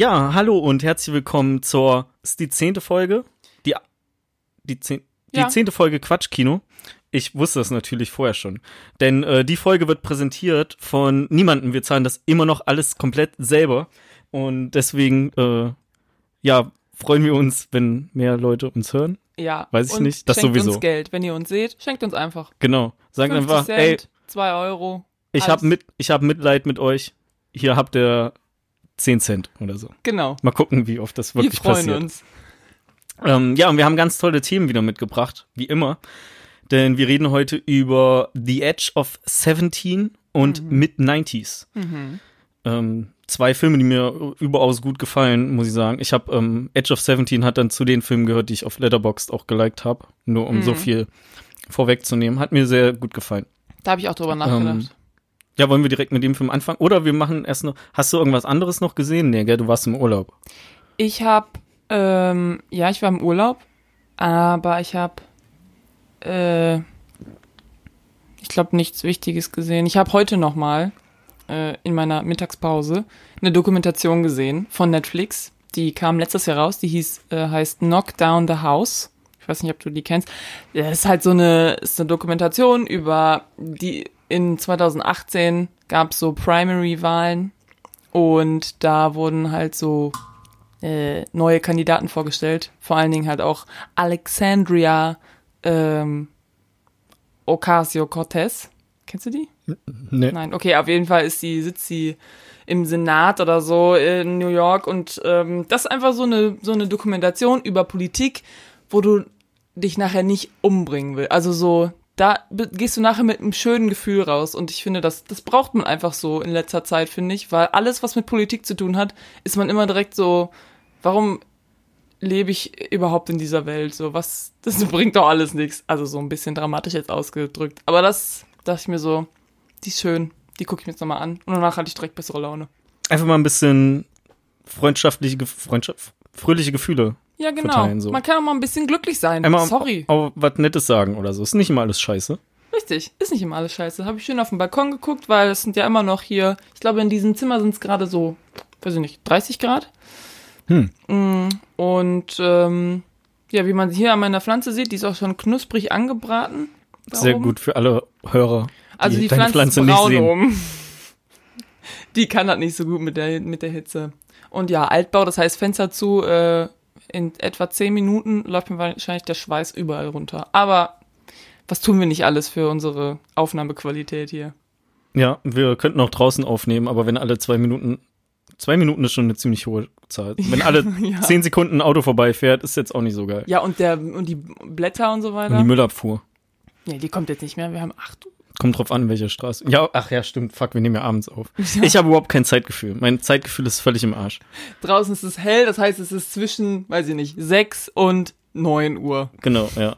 Ja, hallo und herzlich willkommen zur, ist die zehnte Folge? Die, die, zehn, die Ja. zehnte Folge Quatschkino. Ich wusste das natürlich vorher schon. Denn äh, die Folge wird präsentiert von niemandem. Wir zahlen das immer noch alles komplett selber. Und deswegen, äh, ja, freuen wir uns, wenn mehr Leute uns hören. Ja. Weiß ich und nicht, das schenkt sowieso. uns Geld. Wenn ihr uns seht, schenkt uns einfach. Genau. Sagen 50 einfach, ey, Cent, 2 Euro. ich habe mit, ich hab Mitleid mit euch. Hier habt ihr 10 Cent oder so. Genau. Mal gucken, wie oft das Wir wirklich freuen passiert. uns. Ähm, ja, und wir haben ganz tolle Themen wieder mitgebracht, wie immer. Denn wir reden heute über The Edge of 17 und Mid-90s. Ähm, zwei Filme, die mir überaus gut gefallen, muss ich sagen. Ich habe ähm, Edge of 17 hat dann zu den Filmen gehört, die ich auf Letterboxd auch geliked habe. Nur um so viel vorwegzunehmen. Hat mir sehr gut gefallen. Da habe ich auch drüber nachgedacht. Ähm, Ja, wollen wir direkt mit dem Film anfangen? Oder wir machen erst noch. Hast du irgendwas anderes noch gesehen? Nee, gell, du warst im Urlaub. Ich habe, ähm, ja, ich war im Urlaub, aber ich habe, äh, ich glaube, nichts Wichtiges gesehen. Ich habe heute noch mal äh, in meiner Mittagspause eine Dokumentation gesehen von Netflix. Die kam letztes Jahr raus. Die hieß, äh, heißt Knock Down the House. Ich weiß nicht, ob du die kennst. Das ist halt so eine, ist eine Dokumentation über die in 2018 gab es so Primary-Wahlen und da wurden halt so äh, neue Kandidaten vorgestellt. Vor allen Dingen halt auch Alexandria ähm, Ocasio-Cortez. Kennst du die? Nee. Nein, okay, auf jeden Fall ist sie, sitzt sie im Senat oder so in New York und ähm, das ist einfach so eine, so eine Dokumentation über Politik, wo du dich nachher nicht umbringen willst. Also so, da gehst du nachher mit einem schönen Gefühl raus und ich finde, das, das braucht man einfach so in letzter Zeit, finde ich, weil alles, was mit Politik zu tun hat, ist man immer direkt so, warum lebe ich überhaupt in dieser Welt? So, was, das bringt doch alles nichts. Also so ein bisschen dramatisch jetzt ausgedrückt. Aber das dachte ich mir so, die ist schön, die gucke ich mir jetzt nochmal an. Und danach hatte ich direkt bessere Laune. Einfach mal ein bisschen freundschaftliche, Freundschaft, fröhliche Gefühle. Ja, genau. Verteilen, so. Man kann auch mal ein bisschen glücklich sein. Einmal Sorry. Auch was Nettes sagen oder so. Ist nicht immer alles scheiße. Richtig, ist nicht immer alles scheiße. Habe ich schön auf dem Balkon geguckt, weil es sind ja immer noch hier, ich glaube, in diesem Zimmer sind es gerade so, weiß ich nicht, 30 Grad. Hm. Mm, Und ähm, ja, wie man hier an meiner Pflanze sieht, die ist auch schon knusprig angebraten. Sehr oben. gut für alle Hörer, die, Also die Pflanze, Pflanze nicht sehen. oben. Die kann das nicht so gut mit der, mit der Hitze. Und ja, Altbau, das heißt Fenster zu, äh, in etwa 10 Minuten läuft mir wahrscheinlich der Schweiß überall runter. Aber was tun wir nicht alles für unsere Aufnahmequalität hier? Ja, wir könnten auch draußen aufnehmen, aber wenn alle zwei Minuten, zwei Minuten ist schon eine ziemlich hohe Zahl. Wenn alle ja. zehn Sekunden ein Auto vorbeifährt, ist jetzt auch nicht so geil. Ja, und der und die Blätter und so Und weiter. die Müllabfuhr. ja, die kommt jetzt nicht mehr. Wir haben acht. Kommt drauf an, welche Straße. Ja, ach ja, stimmt. Fuck, wir nehmen ja abends auf. Ich habe überhaupt kein Zeitgefühl. Mein Zeitgefühl ist völlig im Arsch. Draußen ist es hell, das heißt, es ist zwischen, weiß ich nicht, 6 und 9 Uhr. Genau, ja.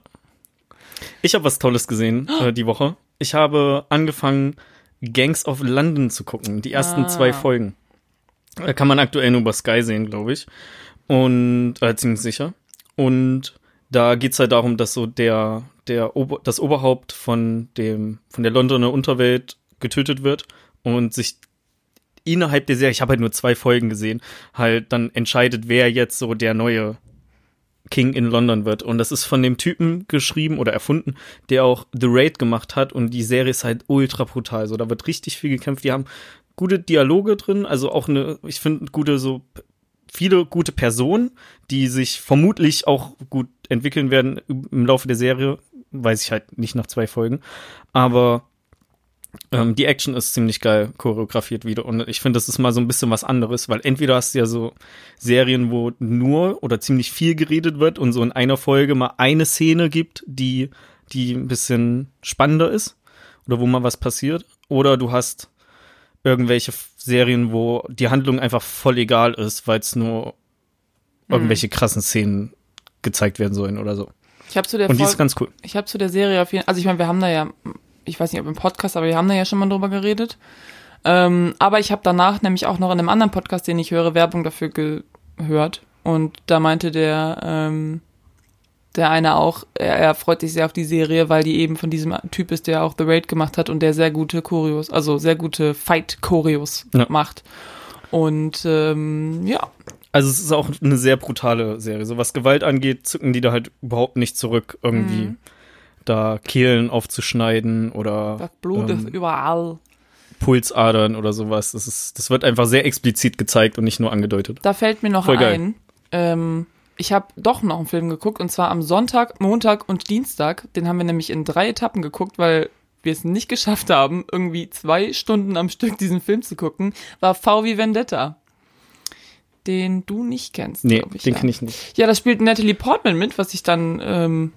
Ich habe was Tolles gesehen äh, die Woche. Ich habe angefangen, Gangs of London zu gucken. Die ersten Ah. zwei Folgen. Äh, kann man aktuell nur über Sky sehen, glaube ich. Und, äh, ziemlich sicher. Und da geht's halt darum, dass so der, der Ober, das Oberhaupt von dem, von der Londoner Unterwelt getötet wird und sich innerhalb der Serie, ich habe halt nur zwei Folgen gesehen, halt dann entscheidet, wer jetzt so der neue King in London wird. Und das ist von dem Typen geschrieben oder erfunden, der auch The Raid gemacht hat. Und die Serie ist halt ultra brutal. So, da wird richtig viel gekämpft. Die haben gute Dialoge drin, also auch eine, ich finde, gute so viele gute Personen, die sich vermutlich auch gut entwickeln werden im Laufe der Serie. Weiß ich halt nicht nach zwei Folgen. Aber ähm, die Action ist ziemlich geil choreografiert wieder. Und ich finde, das ist mal so ein bisschen was anderes, weil entweder hast du ja so Serien, wo nur oder ziemlich viel geredet wird und so in einer Folge mal eine Szene gibt, die, die ein bisschen spannender ist oder wo mal was passiert. Oder du hast irgendwelche Serien, wo die Handlung einfach voll egal ist, weil es nur irgendwelche krassen Szenen gezeigt werden sollen oder so. Ich habe zu der Und die ist Folge, ganz cool. ich habe zu der Serie auf jeden also ich meine, wir haben da ja, ich weiß nicht, ob im Podcast, aber wir haben da ja schon mal drüber geredet. Ähm, aber ich habe danach nämlich auch noch in einem anderen Podcast, den ich höre, Werbung dafür gehört. Und da meinte der, ähm, der eine auch, er, er freut sich sehr auf die Serie, weil die eben von diesem Typ ist, der auch The Raid gemacht hat und der sehr gute Choreos, also sehr gute Fight-Choreos Ja. macht. Und ähm, ja, Also es ist auch eine sehr brutale Serie. So was Gewalt angeht, zücken die da halt überhaupt nicht zurück, irgendwie Mhm. da Kehlen aufzuschneiden oder Das Blut ähm, ist überall. Pulsadern oder sowas. Das ist, das wird einfach sehr explizit gezeigt und nicht nur angedeutet. Da fällt mir noch Voll ein, ähm, ich habe doch noch einen Film geguckt und zwar am Sonntag, Montag und Dienstag. Den haben wir nämlich in drei Etappen geguckt, weil wir es nicht geschafft haben, irgendwie zwei Stunden am Stück diesen Film zu gucken. War V wie Vendetta. Den du nicht kennst, Nee, ich. den ja. kenne ich nicht. Ja, da spielt Natalie Portman mit, was ich dann ähm,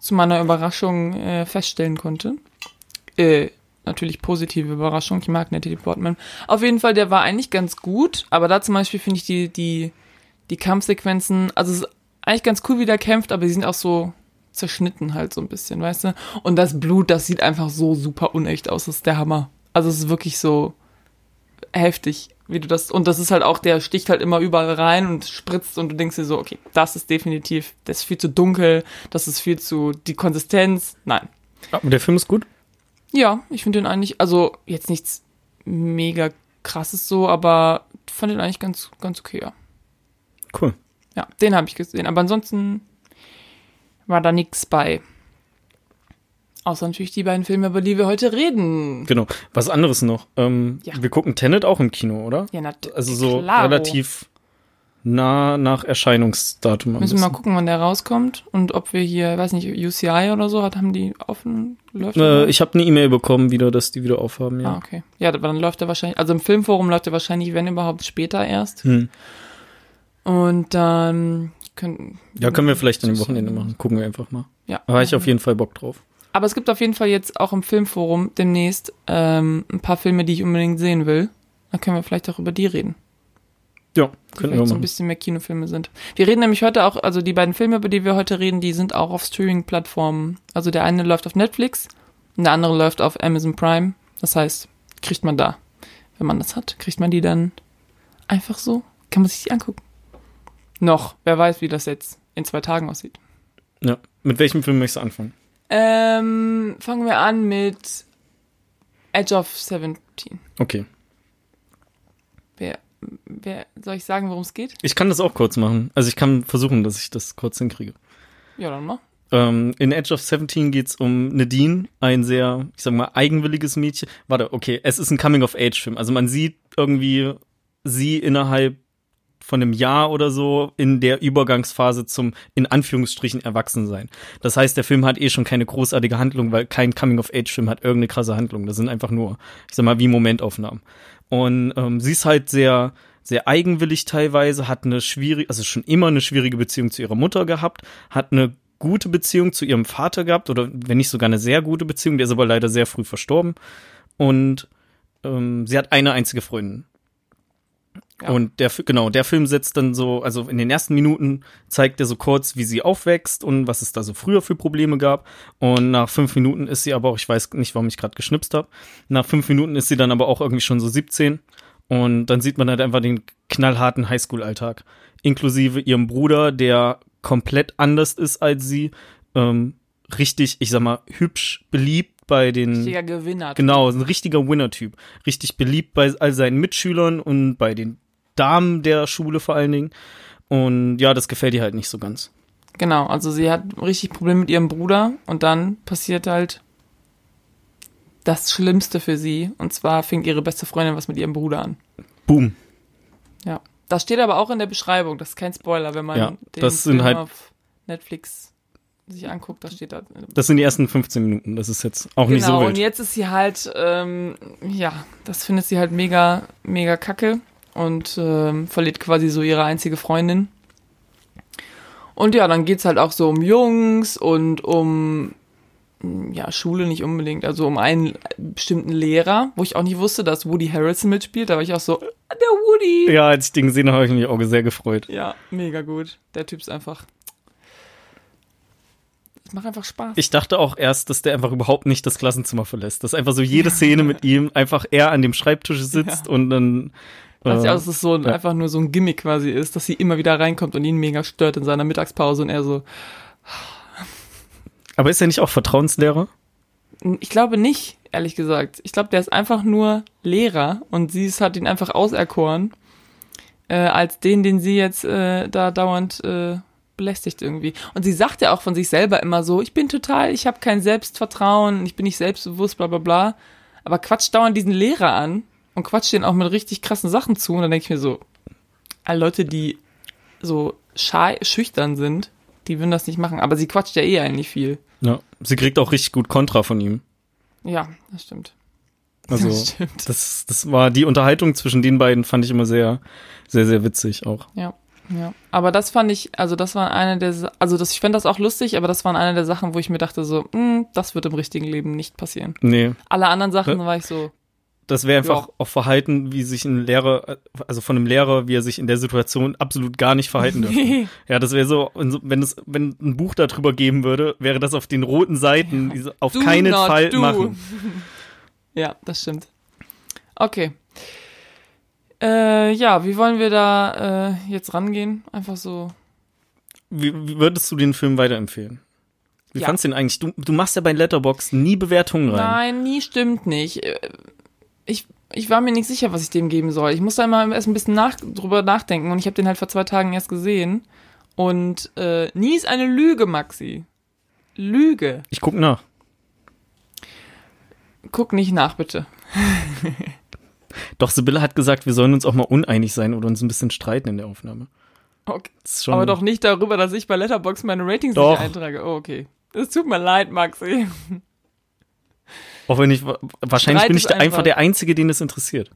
zu meiner Überraschung äh, feststellen konnte. Äh, natürlich positive Überraschung. Ich mag Natalie Portman. Auf jeden Fall, der war eigentlich ganz gut, aber da zum Beispiel finde ich die, die, die Kampfsequenzen, also es ist eigentlich ganz cool, wie der kämpft, aber die sind auch so zerschnitten halt so ein bisschen, weißt du? Und das Blut, das sieht einfach so super unecht aus. Das ist der Hammer. Also es ist wirklich so heftig, wie du das, und das ist halt auch, der sticht halt immer überall rein und spritzt und du denkst dir so, okay, das ist definitiv, das ist viel zu dunkel, das ist viel zu, die Konsistenz, nein. Aber der Film ist gut. Ja, ich finde den eigentlich, also jetzt nichts mega krasses so, aber fand den eigentlich ganz, ganz okay, ja. Cool. Ja, den habe ich gesehen, aber ansonsten war da nichts bei. Außer natürlich die beiden Filme, über die wir heute reden. Genau. Was anderes noch. Ähm, Ja. Wir gucken Tenet auch im Kino, oder? Ja, natürlich. Also so Klaro. relativ nah nach Erscheinungsdatum. Müssen wir mal gucken, wann der rauskommt und ob wir hier, weiß nicht, UCI oder so hat, haben die offen läuft Äh, ich habe eine E-Mail bekommen wieder, dass die wieder aufhaben, ja. Ah, okay. Ja, aber dann läuft er wahrscheinlich, also im Filmforum läuft er wahrscheinlich, wenn überhaupt, später erst. Hm. Und dann können. Ja, können wir vielleicht an dem Wochenende machen. Gucken wir einfach mal. Ja. Da habe ich auf jeden Fall Bock drauf. Aber es gibt auf jeden Fall jetzt auch im Filmforum demnächst ähm, ein paar Filme, die ich unbedingt sehen will. Dann können wir vielleicht auch über die reden. Ja, Die könnten wir vielleicht so ein machen. bisschen mehr Kinofilme sind. Wir reden nämlich heute auch, also die beiden Filme, über die wir heute reden, die sind auch auf Streaming-Plattformen. Also der eine läuft auf Netflix und der andere läuft auf Amazon Prime. Das heißt, kriegt man da, wenn man das hat, kriegt man die dann einfach so, kann man sich die angucken. Noch, wer weiß, wie das jetzt in zwei Tagen aussieht. Ja. Mit welchem Film möchtest du anfangen? Ähm, fangen wir an mit Edge of 17. Okay. Wer, wer, soll ich sagen, worum es geht? Ich kann das auch kurz machen. Also ich kann versuchen, dass ich das kurz hinkriege. Ja, dann mal. Ähm, in Edge of 17 geht's um Nadine, ein sehr, ich sag mal, eigenwilliges Mädchen. Warte, okay, es ist ein Coming-of-Age-Film. Also man sieht irgendwie sie innerhalb von einem Jahr oder so in der Übergangsphase zum, in Anführungsstrichen, Erwachsensein. Das heißt, der Film hat eh schon keine großartige Handlung, weil kein Coming-of-Age-Film hat irgendeine krasse Handlung. Das sind einfach nur, ich sag mal, wie Momentaufnahmen. Und ähm, sie ist halt sehr, sehr eigenwillig teilweise, hat eine schwierige, also schon immer eine schwierige Beziehung zu ihrer Mutter gehabt, hat eine gute Beziehung zu ihrem Vater gehabt oder wenn nicht sogar eine sehr gute Beziehung, der ist aber leider sehr früh verstorben. Und ähm, sie hat eine einzige Freundin. Ja. Und der, genau, der Film setzt dann so, also in den ersten Minuten zeigt er so kurz, wie sie aufwächst und was es da so früher für Probleme gab. Und nach fünf Minuten ist sie aber auch, ich weiß nicht, warum ich gerade geschnipst habe, nach fünf Minuten ist sie dann aber auch irgendwie schon so 17. Und dann sieht man halt einfach den knallharten Highschool-Alltag. Inklusive ihrem Bruder, der komplett anders ist als sie. Ähm, richtig, ich sag mal, hübsch, beliebt bei den. Richtiger Gewinner. Genau, ein richtiger Winner-Typ. Richtig beliebt bei all seinen Mitschülern und bei den Damen der Schule vor allen Dingen. Und ja, das gefällt ihr halt nicht so ganz. Genau, also sie hat richtig Probleme mit ihrem Bruder und dann passiert halt das Schlimmste für sie. Und zwar fängt ihre beste Freundin was mit ihrem Bruder an. Boom. Ja. Das steht aber auch in der Beschreibung. Das ist kein Spoiler, wenn man Ja, den Film halt- auf Netflix sich anguckt. Da steht da. Das sind die ersten 15 Minuten. Das ist jetzt auch nicht so Genau, und wild. jetzt ist sie halt, ähm, ja, das findet sie halt mega, mega kacke und ähm, verliert quasi so ihre einzige Freundin. Und ja, dann geht's halt auch so um Jungs und um, mm, ja, Schule nicht unbedingt, also um einen bestimmten Lehrer, wo ich auch nicht wusste, dass Woody Harrelson mitspielt. Da war ich auch so, "Ah, der Woody! Ja, als ich den gesehen habe, habe ich mich auch sehr gefreut. Ja, mega gut. Der Typ ist einfach. Es macht einfach Spaß. Ich dachte auch erst, dass der einfach überhaupt nicht das Klassenzimmer verlässt. Dass einfach so jede Szene mit ihm einfach er an dem Schreibtisch sitzt und dann. Weiß ich auch, dass es so ja. einfach nur so ein Gimmick quasi ist, dass sie immer wieder reinkommt und ihn mega stört in seiner Mittagspause und er so, aber ist er nicht auch Vertrauenslehrer? ich glaube nicht, ehrlich gesagt. Ich glaube, der ist einfach nur Lehrer und sie ist, hat ihn einfach auserkoren, äh, als den, den sie jetzt äh, da dauernd äh, belästigt irgendwie. Und sie sagt ja auch von sich selber immer so, ich bin total, ich habe kein Selbstvertrauen, ich bin nicht selbstbewusst, bla bla bla. Aber quatscht dauernd diesen Lehrer an und quatscht den auch mit richtig krassen Sachen zu. Und dann denke ich mir so, alle Leute, die so schei schüchtern sind, die würden das nicht machen. Aber sie quatscht ja eh eigentlich viel. Ja, sie kriegt auch richtig gut Kontra von ihm. Ja, das stimmt. Also Das stimmt. das, das war die Unterhaltung zwischen den beiden fand ich immer sehr, sehr, sehr witzig auch. Ja, ja. Aber das fand ich, also das war eine der, also das, ich fand das auch lustig, aber das waren eine der Sachen, wo ich mir dachte so, hm, das wird im richtigen Leben nicht passieren. Nee, Alle anderen Sachen war ich so, das wäre einfach Ja. auch Verhalten, wie sich ein Lehrer, also von einem Lehrer, wie er sich in der Situation absolut gar nicht verhalten dürfte. ja, das wäre so, wenn es, wenn ein Buch darüber geben würde, wäre das auf den roten Seiten, diese auf Do keinen Fall do. machen. ja, das stimmt. Okay. Äh, ja, wie wollen wir da äh, jetzt rangehen? Einfach so. Wie, wie würdest du den Film weiterempfehlen? Wie Ja. fandst du den eigentlich? Du, du machst ja bei Letterbox nie Bewertungen rein. Nein, nie stimmt nicht. Ich, war mir nicht sicher, was ich dem geben soll. Ich musste einmal erst ein bisschen nach, drüber nachdenken und ich habe den halt vor zwei Tagen erst gesehen. Und äh, nie ist eine Lüge, Maxi. Lüge. Ich guck nach. Guck nicht nach, bitte. Doch Sibylle hat gesagt, wir sollen uns auch mal uneinig sein oder uns ein bisschen streiten in der Aufnahme. Okay. Aber doch nicht darüber, dass ich bei Letterbox meine Ratings Doch. nicht eintrage. Oh, okay. Es tut mir leid, Maxi. Auch wenn ich, wahrscheinlich Streit bin ich einfach einfach- der Einzige, den das interessiert.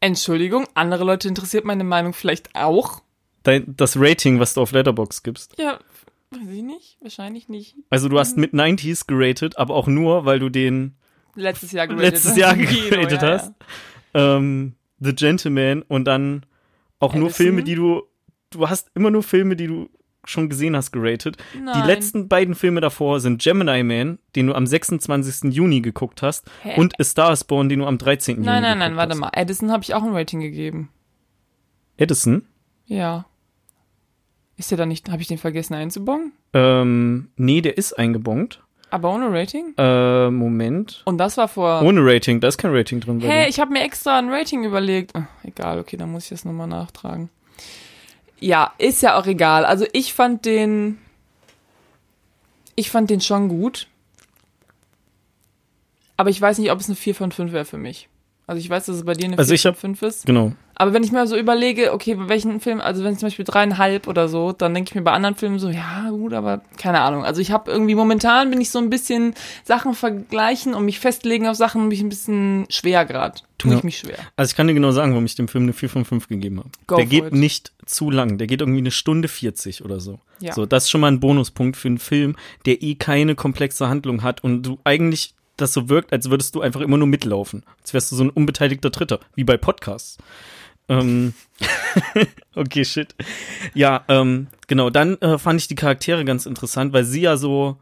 Entschuldigung, andere Leute interessiert meine Meinung vielleicht auch. Dein, das Rating, was du auf Letterbox gibst. Ja, weiß ich nicht. Wahrscheinlich nicht. Also du hast mit 90s geratet, aber auch nur, weil du den Letztes Jahr geratet letztes hast Jahr im Kino, geratet ja, hast. Ähm, The Gentleman und dann auch nur Edison? Filme, die du, du hast immer nur Filme, die du schon gesehen hast, geratet. Nein. Die letzten beiden Filme davor sind Gemini Man, den du am 26. Juni geguckt hast, Hä? und A Star is Born, den du am 13. Nein, Juni nein, nein, geguckt warte hast. mal. Edison habe ich auch ein Rating gegeben. Edison? Ja. Ist der da nicht, habe ich den vergessen einzubongen? Ähm, nee, der ist eingebongt. Aber ohne Rating? Äh, Moment. Und das war vor. Ohne Rating, da ist kein Rating drin. Hä, dir. ich habe mir extra ein Rating überlegt. Ach, egal, okay, dann muss ich das nochmal nachtragen. Ja, ist ja auch egal. Also ich fand den. Ich fand den schon gut. Aber ich weiß nicht, ob es eine 4 von 5 wäre für mich. Also ich weiß, dass es bei dir eine 4 Also ich von hab- 5 ist. Genau. Aber wenn ich mir so überlege, okay, bei welchen Film, also wenn es zum Beispiel dreieinhalb oder so, dann denke ich mir bei anderen Filmen so, ja gut, aber keine Ahnung. Also ich habe irgendwie momentan bin ich so ein bisschen Sachen vergleichen und mich festlegen auf Sachen mich ein bisschen schwer gerade. Tue Ja. ich mich schwer. Also ich kann dir genau sagen, warum ich dem Film eine 4 von 5 gegeben habe. Go Der geht it. nicht zu lang. Der geht irgendwie eine Stunde 40 oder so. Ja. So, das ist schon mal ein Bonuspunkt für einen Film, der eh keine komplexe Handlung hat und du eigentlich das so wirkt, als würdest du einfach immer nur mitlaufen. Als wärst du so ein unbeteiligter Dritter, wie bei Podcasts. Ähm, okay, shit. Ja, ähm, genau, dann äh, fand ich die Charaktere ganz interessant, weil sie ja so,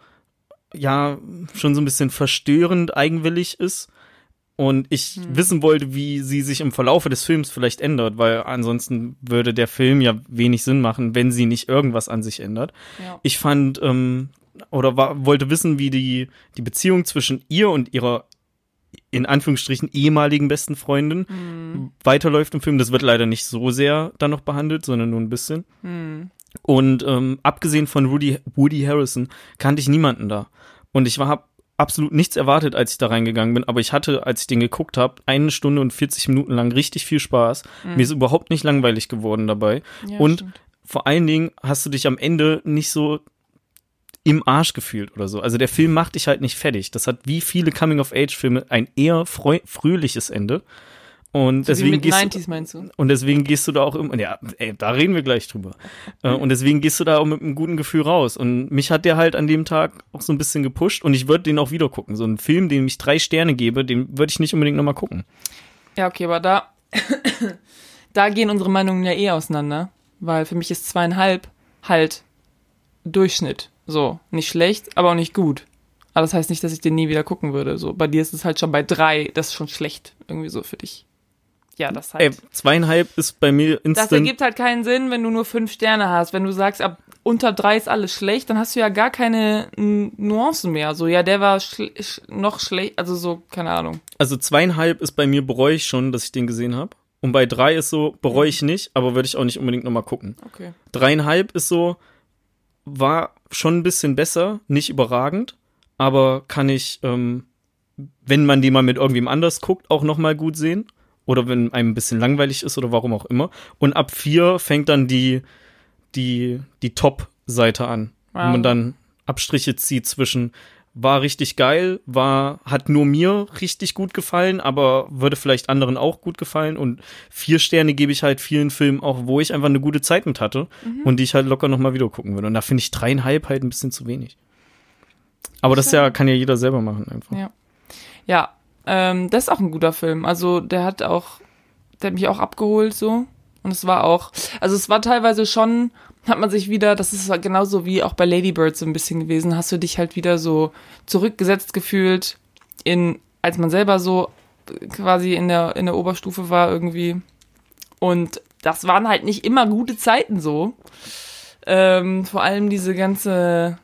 ja, schon so ein bisschen verstörend eigenwillig ist. Und ich Hm. wissen wollte, wie sie sich im Verlaufe des Films vielleicht ändert, weil ansonsten würde der Film ja wenig Sinn machen, wenn sie nicht irgendwas an sich ändert. Ja. Ich fand, ähm, oder war, wollte wissen, wie die, die Beziehung zwischen ihr und ihrer in Anführungsstrichen ehemaligen besten Freundin Hm. weiterläuft im Film. Das wird leider nicht so sehr dann noch behandelt, sondern nur ein bisschen. Hm. Und ähm, abgesehen von Woody, Woody Harrison kannte ich niemanden da. Und ich war hab absolut nichts erwartet, als ich da reingegangen bin. Aber ich hatte, als ich den geguckt habe, eine Stunde und 40 Minuten lang richtig viel Spaß. Mir ist überhaupt nicht langweilig geworden dabei. Ja, und stimmt. vor allen Dingen hast du dich am Ende nicht so im Arsch gefühlt oder so. Also der Film macht dich halt nicht fertig. Das hat wie viele Coming-of-Age-Filme ein eher fröhliches Ende. Und So deswegen gehst du, 90s meinst du? und deswegen gehst du da auch immer, ja, ey, da reden wir gleich drüber. Äh, und deswegen gehst du da auch mit einem guten Gefühl raus. Und mich hat der halt an dem Tag auch so ein bisschen gepusht und ich würde den auch wieder gucken. So ein Film, dem ich drei Sterne gebe, den würde ich nicht unbedingt nochmal gucken. Ja, okay, aber da, da gehen unsere Meinungen ja eh auseinander, weil für mich ist zweieinhalb halt Durchschnitt. So, nicht schlecht, aber auch nicht gut. Aber das heißt nicht, dass ich den nie wieder gucken würde. So, bei dir ist es halt schon bei drei, das ist schon schlecht, irgendwie so für dich. Ja, das Ey, halt. zweieinhalb ist bei mir Das instant. ergibt halt keinen Sinn, wenn du nur fünf Sterne hast. Wenn du sagst, ab unter drei ist alles schlecht, dann hast du ja gar keine Nuancen mehr. So, ja, der war schle sch noch schlecht, also so, keine Ahnung. Also zweieinhalb ist bei mir bereue ich schon, dass ich den gesehen habe. Und bei drei ist so, bereue ich nicht, aber würde ich auch nicht unbedingt nochmal gucken. Okay. Dreieinhalb ist so, war schon ein bisschen besser, nicht überragend, aber kann ich, ähm, wenn man die mal mit irgendwem anders guckt, auch nochmal gut sehen. Oder wenn einem ein bisschen langweilig ist oder warum auch immer. Und ab vier fängt dann die, die, die Top-Seite an. Wo Wow. man dann Abstriche zieht zwischen war richtig geil, war, hat nur mir richtig gut gefallen, aber würde vielleicht anderen auch gut gefallen. Und vier Sterne gebe ich halt vielen Filmen auch, wo ich einfach eine gute Zeit mit hatte und die ich halt locker nochmal wieder gucken würde. Und da finde ich dreieinhalb halt ein bisschen zu wenig. Aber das ja, kann ja jeder selber machen einfach. Ja. Ja, ähm, das ist auch ein guter Film. Also der hat auch, der hat mich auch abgeholt so. Und es war auch, also es war teilweise schon, hat man sich wieder, das ist genauso wie auch bei Lady Bird so ein bisschen gewesen, hast du dich halt wieder so zurückgesetzt gefühlt in, als man selber so quasi in der, in der Oberstufe war irgendwie. Und das waren halt nicht immer gute Zeiten so. Ähm, vor allem diese ganze,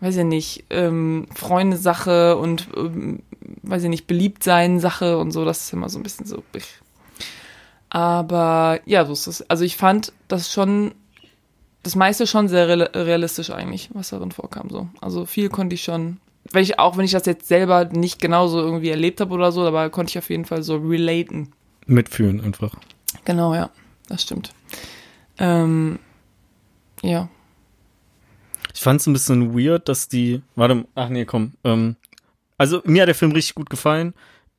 weiß ich nicht, ähm, Freunde-Sache und, ähm, weiß ich nicht, beliebt sein Sache und so, das ist immer so ein bisschen so. Aber ja, so ist es. Also ich fand das schon, das meiste schon sehr real- realistisch eigentlich, was darin vorkam so. Also viel konnte ich schon, wenn ich auch, wenn ich das jetzt selber nicht genauso irgendwie erlebt habe oder so, aber konnte ich auf jeden Fall so relaten. Mitfühlen einfach. Genau, ja, das stimmt. Ähm, ja. Ich fand es ein bisschen weird, dass die. Warte, ach nee, komm. Ähm, also mir hat der Film richtig gut gefallen.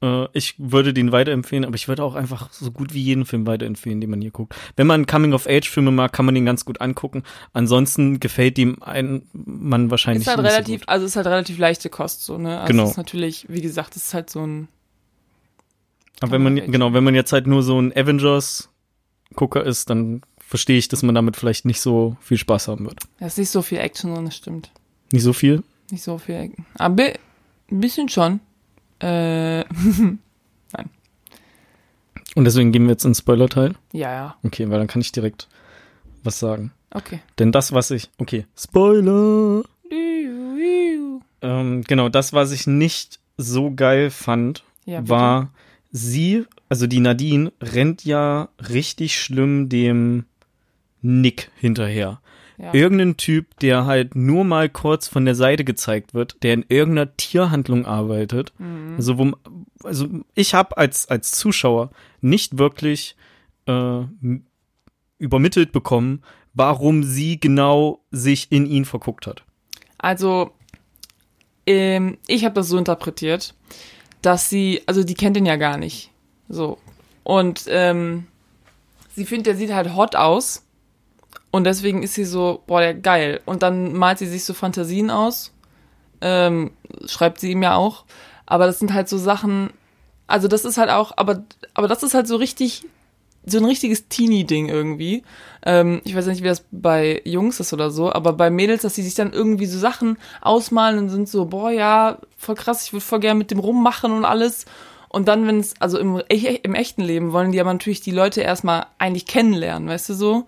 Äh, ich würde den weiterempfehlen, aber ich würde auch einfach so gut wie jeden Film weiterempfehlen, den man hier guckt. Wenn man Coming-of-Age-Filme mag, kann man den ganz gut angucken. Ansonsten gefällt dem ein man wahrscheinlich Ist halt nicht relativ, so gut. also ist halt relativ leichte Kost, so, ne? Also Genau. ist natürlich, wie gesagt, es ist halt so ein, Aber wenn man genau, wenn man jetzt halt nur so ein Avengers-Gucker ist, dann verstehe ich, dass man damit vielleicht nicht so viel Spaß haben wird. da ist nicht so viel Action drin, das stimmt. Nicht so viel. Nicht so viel Action. Aber ein bisschen schon. Äh, Und deswegen gehen wir jetzt ins Spoiler-Teil. ja, ja. Okay, weil dann kann ich direkt was sagen. Okay. Denn das, was ich. Okay, Spoiler! Ähm, genau, das, was ich nicht so geil fand, Ja, war sie, also die Nadine, rennt ja richtig schlimm dem Nick hinterher. Ja. Irgendein Typ, der halt nur mal kurz von der Seite gezeigt wird, der in irgendeiner Tierhandlung arbeitet. Mhm. Also, wo, also ich habe als, als Zuschauer nicht wirklich äh, übermittelt bekommen, warum sie genau sich in ihn verguckt hat. Also, ähm, ich habe das so interpretiert, dass sie, also die kennt ihn ja gar nicht. So. Und ähm, sie findet, der sieht halt hot aus. Und deswegen ist sie so, boah, der geil. Und dann malt sie sich so Fantasien aus. Ähm, schreibt sie ihm ja auch. Aber das sind halt so Sachen, also das ist halt auch, aber, aber das ist halt so richtig, so ein richtiges Teenie-Ding irgendwie. Ähm, ich weiß nicht, wie das bei Jungs ist oder so, aber bei Mädels, dass sie sich dann irgendwie so Sachen ausmalen und sind so, boah, ja, voll krass, ich würde voll gerne mit dem rummachen und alles. Und dann, wenn es, also im, im echten Leben wollen die aber natürlich die Leute erstmal eigentlich kennenlernen, weißt du so?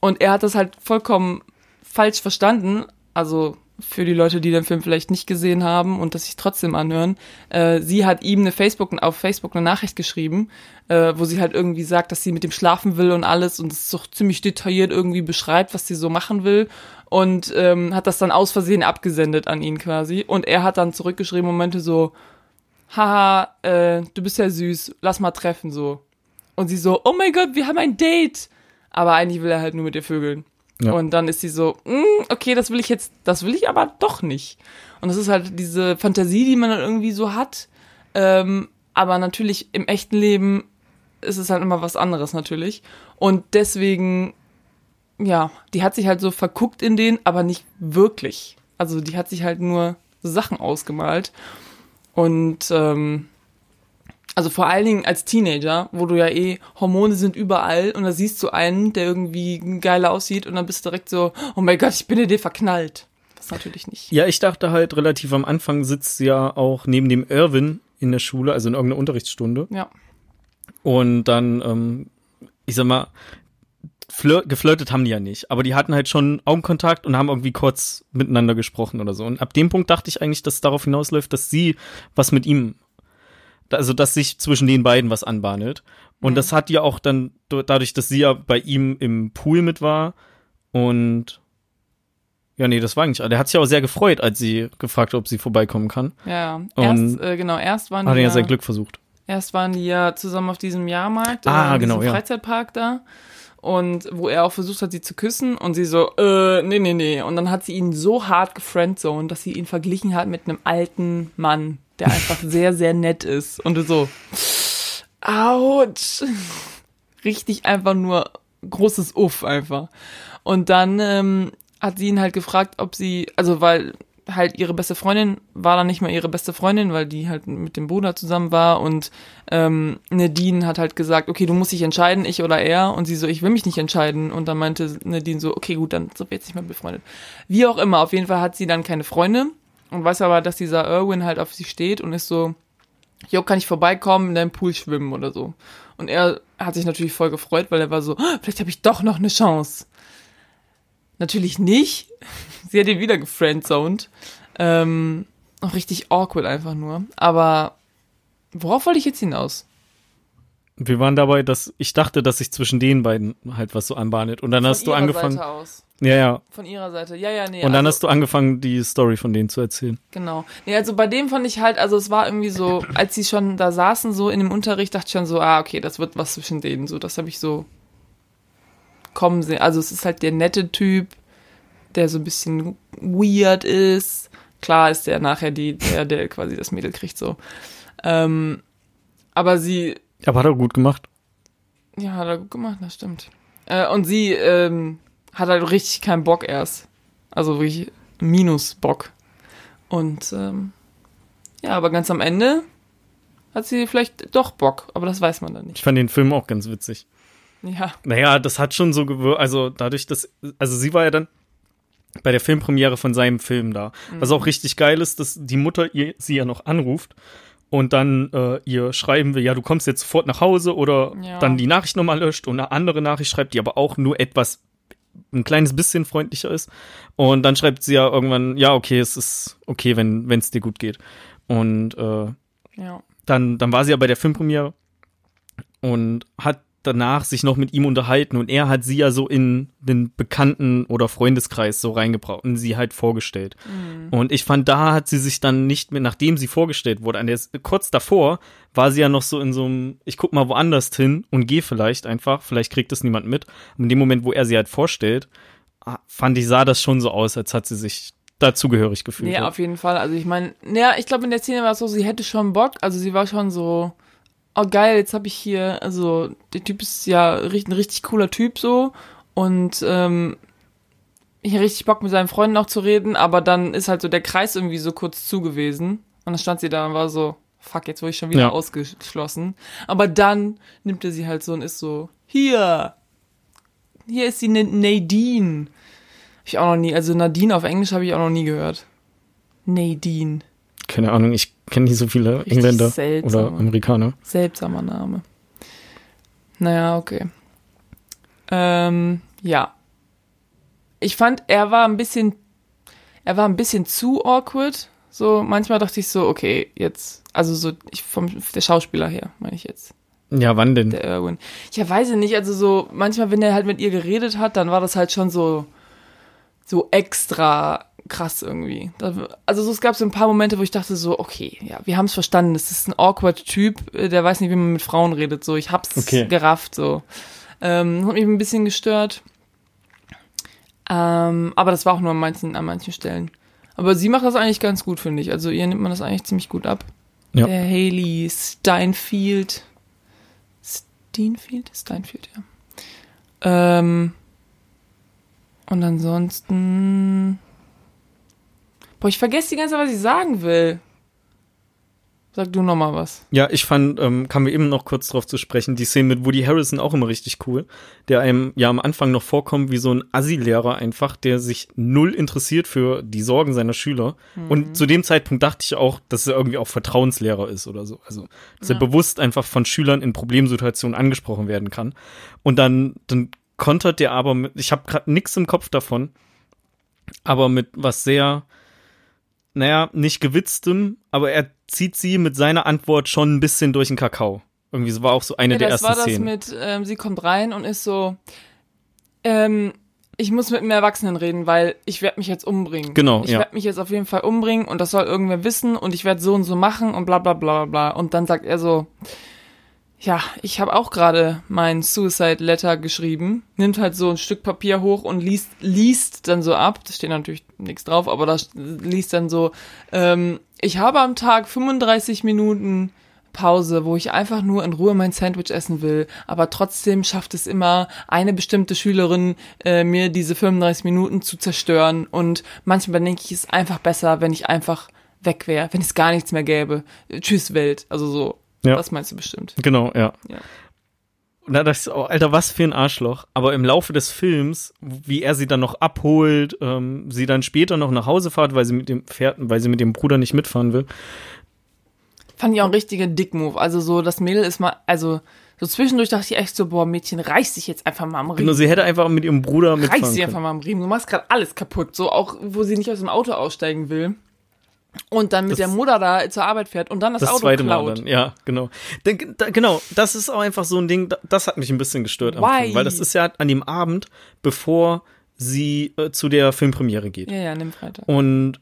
Und er hat das halt vollkommen falsch verstanden. Also für die Leute, die den Film vielleicht nicht gesehen haben und das sich trotzdem anhören. Äh, sie hat ihm eine Facebook, auf Facebook eine Nachricht geschrieben, äh, wo sie halt irgendwie sagt, dass sie mit ihm schlafen will und alles und es doch ziemlich detailliert irgendwie beschreibt, was sie so machen will und ähm, hat das dann aus Versehen abgesendet an ihn quasi. Und er hat dann zurückgeschrieben, Momente so, haha, äh, du bist ja süß, lass mal treffen so. Und sie so, oh mein Gott, wir haben ein Date. Aber eigentlich will er halt nur mit ihr vögeln. Ja. Und dann ist sie so, mm, okay, das will ich jetzt, das will ich aber doch nicht. Und das ist halt diese Fantasie, die man dann irgendwie so hat. Ähm, aber natürlich im echten Leben ist es halt immer was anderes natürlich. Und deswegen, ja, die hat sich halt so verguckt in den, aber nicht wirklich. Also die hat sich halt nur Sachen ausgemalt. Und ähm, also vor allen Dingen als Teenager, wo du ja eh, Hormone sind überall und da siehst du einen, der irgendwie geil aussieht und dann bist du direkt so, oh mein Gott, ich bin in den verknallt. Das natürlich nicht. Ja, ich dachte halt relativ am Anfang sitzt sie ja auch neben dem Irwin in der Schule, also in irgendeiner Unterrichtsstunde. Ja. Und dann, ähm, ich sag mal, flir geflirtet haben die ja nicht, aber die hatten halt schon Augenkontakt und haben irgendwie kurz miteinander gesprochen oder so. Und ab dem Punkt dachte ich eigentlich, dass es darauf hinausläuft, dass sie was mit ihm also dass sich zwischen den beiden was anbahnt. Und Mhm. das hat ja auch dann dadurch, dass sie ja bei ihm im Pool mit war und ja, nee, das war eigentlich. Der hat sich auch sehr gefreut, als sie gefragt hat, ob sie vorbeikommen kann. Ja, Und- erst, äh, genau, erst waren Hat die er ja sein Glück versucht. erst waren die ja zusammen auf diesem Jahrmarkt, Ah, äh, in genau, diesem ja. Freizeitpark da. Und wo er auch versucht hat, sie zu küssen und sie so, äh, nee, nee, nee. Und dann hat sie ihn so hart gefriendzoned, dass sie ihn verglichen hat mit einem alten Mann, der einfach sehr, sehr nett ist. Und du so, ouch. Richtig einfach nur großes Uff einfach. Und dann ähm, hat sie ihn halt gefragt, ob sie, also weil halt ihre beste Freundin war dann nicht mehr ihre beste Freundin, weil die halt mit dem Bruder zusammen war und ähm, Nadine hat halt gesagt, okay, du musst dich entscheiden, ich oder er und sie so, ich will mich nicht entscheiden und dann meinte Nadine so, okay, gut, dann sind wir jetzt nicht mehr befreundet. Wie auch immer, auf jeden Fall hat sie dann keine Freunde und weiß aber, dass dieser Irwin halt auf sie steht und ist so, Jo, kann ich vorbeikommen, in deinem Pool schwimmen oder so. Und er hat sich natürlich voll gefreut, weil er war so, "Ah, vielleicht habe ich doch noch eine Chance. Natürlich nicht. Sie hat ihn wieder gefriendzoned. Ähm, auch richtig awkward einfach nur. Aber worauf wollte ich jetzt hinaus? Wir waren dabei, dass ich dachte, dass sich zwischen den beiden halt was so anbahnt. Und dann hast du ihrer angefangen. Seite aus. Ja, ja. Von ihrer Seite. Ja, ja, nee. Und dann also, hast du angefangen, die Story von denen zu erzählen. Genau. Nee, also bei dem fand ich halt, also es war irgendwie so, als sie schon da saßen, so in dem Unterricht, dachte ich schon so, ah, okay, das wird was zwischen denen. So, das habe ich so kommen sehen. Also es ist halt der nette Typ, der so ein bisschen weird ist. Klar ist der nachher die, der, der quasi das Mädel kriegt, so. Ähm, aber sie, Aber hat er gut gemacht. ja, hat er gut gemacht, das stimmt. Äh, und sie ähm, hat halt richtig keinen Bock erst. Also wirklich minus Bock. Und ähm, ja, aber ganz am Ende hat sie vielleicht doch Bock, aber das weiß man dann nicht. Ich fand den Film auch ganz witzig. Ja, Naja, das hat schon so gewirkt, also dadurch, dass, also sie war ja dann bei der Filmpremiere von seinem Film da. Was auch richtig geil ist, dass die Mutter ihr, sie ja noch anruft und dann äh, ihr schreiben will, ja, du kommst jetzt sofort nach Hause oder Ja. dann die Nachricht nochmal löscht und eine andere Nachricht schreibt, die aber auch nur etwas, ein kleines bisschen freundlicher ist. Und dann schreibt sie ja irgendwann, ja, okay, es ist okay, wenn es dir gut geht. Und äh, ja. dann, dann war sie ja bei der Filmpremiere und hat danach sich noch mit ihm unterhalten und er hat sie ja so in den Bekannten- oder Freundeskreis so reingebracht und sie halt vorgestellt. Und ich fand, da hat sie sich dann nicht mehr, nachdem sie vorgestellt wurde, an der, kurz davor war sie ja noch so in so einem, ich guck mal woanders hin und gehe vielleicht einfach, vielleicht kriegt das niemand mit. Und in dem Moment, wo er sie halt vorstellt, ah, fand ich, sah das schon so aus, als hat sie sich dazugehörig gefühlt. Nee, hat. auf jeden Fall. Also ich meine, ja, ich glaube in der Szene war es so, sie hätte schon Bock. Also sie war schon so, oh geil, jetzt habe ich hier, also der Typ ist ja ein richtig cooler Typ so und ähm, ich hatte richtig Bock mit seinen Freunden auch zu reden, aber dann ist halt so der Kreis irgendwie so kurz zu gewesen und dann stand sie da und war so, fuck, jetzt wurde ich schon wieder Ja. ausgeschlossen. Aber dann nimmt er sie halt so und ist so, hier, hier ist die Nadine. Hab ich auch noch nie, also Nadine auf Englisch habe ich auch noch nie gehört. Nadine. Keine Ahnung, ich kenne nicht so viele Richtig Engländer seltsam. oder Amerikaner. Seltsamer Name. Naja, okay. Ähm, ja. Ich fand, er war ein bisschen, er war ein bisschen zu awkward. So, manchmal dachte ich so, okay, jetzt, also so, ich vom, der Schauspieler her, meine ich jetzt, Ja, wann denn? der Irwin. Ja, weiß ich nicht, also so, manchmal, wenn er halt mit ihr geredet hat, dann war das halt schon so, so extra krass irgendwie. Also so, es gab so ein paar Momente, wo ich dachte so, okay, ja, wir haben es verstanden. Das ist ein awkward Typ, äh, der weiß nicht, wie man mit Frauen redet. So, ich hab's Okay. gerafft. So, ähm, hat mich ein bisschen gestört. Ähm, aber das war auch nur an manchen, an manchen Stellen. Aber sie macht das eigentlich ganz gut, finde ich. Also ihr nimmt man das eigentlich ziemlich gut ab. Ja. Der Haley Steinfield. Steinfield? Steinfield, ja. Ähm, und ansonsten. Boah, ich vergesse die ganze Zeit, was ich sagen will. Sag du noch mal was. Ja, ich fand, ähm, kamen wir eben noch kurz drauf zu sprechen, die Szene mit Woody Harrison auch immer richtig cool, der einem ja am Anfang noch vorkommt wie so ein Assi-Lehrer einfach, der sich null interessiert für die Sorgen seiner Schüler. Und zu dem Zeitpunkt dachte ich auch, dass er irgendwie auch Vertrauenslehrer ist oder so. Also, dass Ja. er bewusst einfach von Schülern in Problemsituationen angesprochen werden kann. Und dann, dann kontert der aber mit, ich habe gerade nichts im Kopf davon, aber mit was sehr naja, nicht gewitztem, aber er zieht sie mit seiner Antwort schon ein bisschen durch den Kakao. Irgendwie, so war auch so eine ja, der das ersten war das Szenen. mit, ähm, sie kommt rein und ist so, ähm, ich muss mit einem Erwachsenen reden, weil ich werde mich jetzt umbringen. Genau, Ich ja. werde mich jetzt auf jeden Fall umbringen und das soll irgendwer wissen und ich werde so und so machen und bla bla bla bla. Und dann sagt er so, ja, ich habe auch gerade mein Suicide Letter geschrieben, nimmt halt so ein Stück Papier hoch und liest, liest dann so ab, da steht natürlich nichts drauf, aber da liest dann so, ähm, ich habe am Tag 35 Minuten Pause, wo ich einfach nur in Ruhe mein Sandwich essen will, aber trotzdem schafft es immer eine bestimmte Schülerin, äh, mir diese 35 Minuten zu zerstören. Und manchmal denke ich, es ist einfach besser, wenn ich einfach weg wäre, wenn es gar nichts mehr gäbe. Tschüss Welt, also so. Ja. Das meinst du bestimmt. Genau, ja. Ja. Und da dachte ich so, oh, Alter, was für ein Arschloch. Aber im Laufe des Films, wie er sie dann noch abholt, ähm, sie dann später noch nach Hause fährt, weil sie mit dem Pferd, weil sie mit dem Bruder nicht mitfahren will. Fand ich auch ein richtiger Dick-Move. Also so, das Mädel ist mal, also so zwischendurch dachte ich echt so, boah, Mädchen, reiß dich jetzt einfach mal am Riemen. Genau, sie hätte einfach mit ihrem Bruder mitfahren reiß dich einfach mal am Riemen. Du machst gerade alles kaputt. So auch, wo sie nicht aus dem Auto aussteigen will. Und dann mit Das- der Mutter da zur Arbeit fährt und dann das, Das Auto zweite klaut. Mal dann, ja, genau. Denn, da, genau, das ist auch einfach so ein Ding, da- das hat mich ein bisschen gestört am? Film, weil das ist ja an dem Abend, bevor sie äh, zu der Filmpremiere geht. Ja, ja, nimm Freitag. Und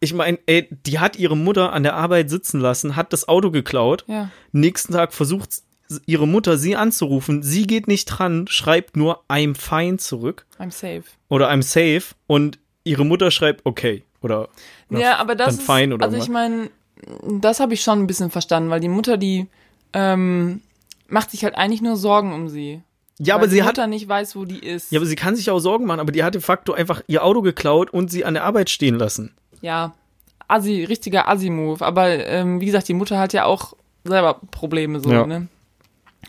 ich meine, ey, die hat ihre Mutter an der Arbeit sitzen lassen, hat das Auto geklaut. Ja. Nächsten Tag versucht ihre Mutter sie anzurufen. Sie geht nicht dran, schreibt nur I'm fine zurück I'm safe. oder I'm safe und ihre Mutter schreibt okay oder, oder ja, aber das dann ist, fine oder also ich meine, das habe ich schon ein bisschen verstanden, weil die Mutter, die ähm, macht sich halt eigentlich nur Sorgen um sie. Ja, aber die sie hat Mutter nicht weiß, wo die ist. Ja, aber sie kann sich auch Sorgen machen, aber die hat de facto einfach ihr Auto geklaut und sie an der Arbeit stehen lassen. Ja, Assi, richtiger Assi-Move. Aber ähm, wie gesagt, die Mutter hat ja auch selber Probleme so, Ja. ne?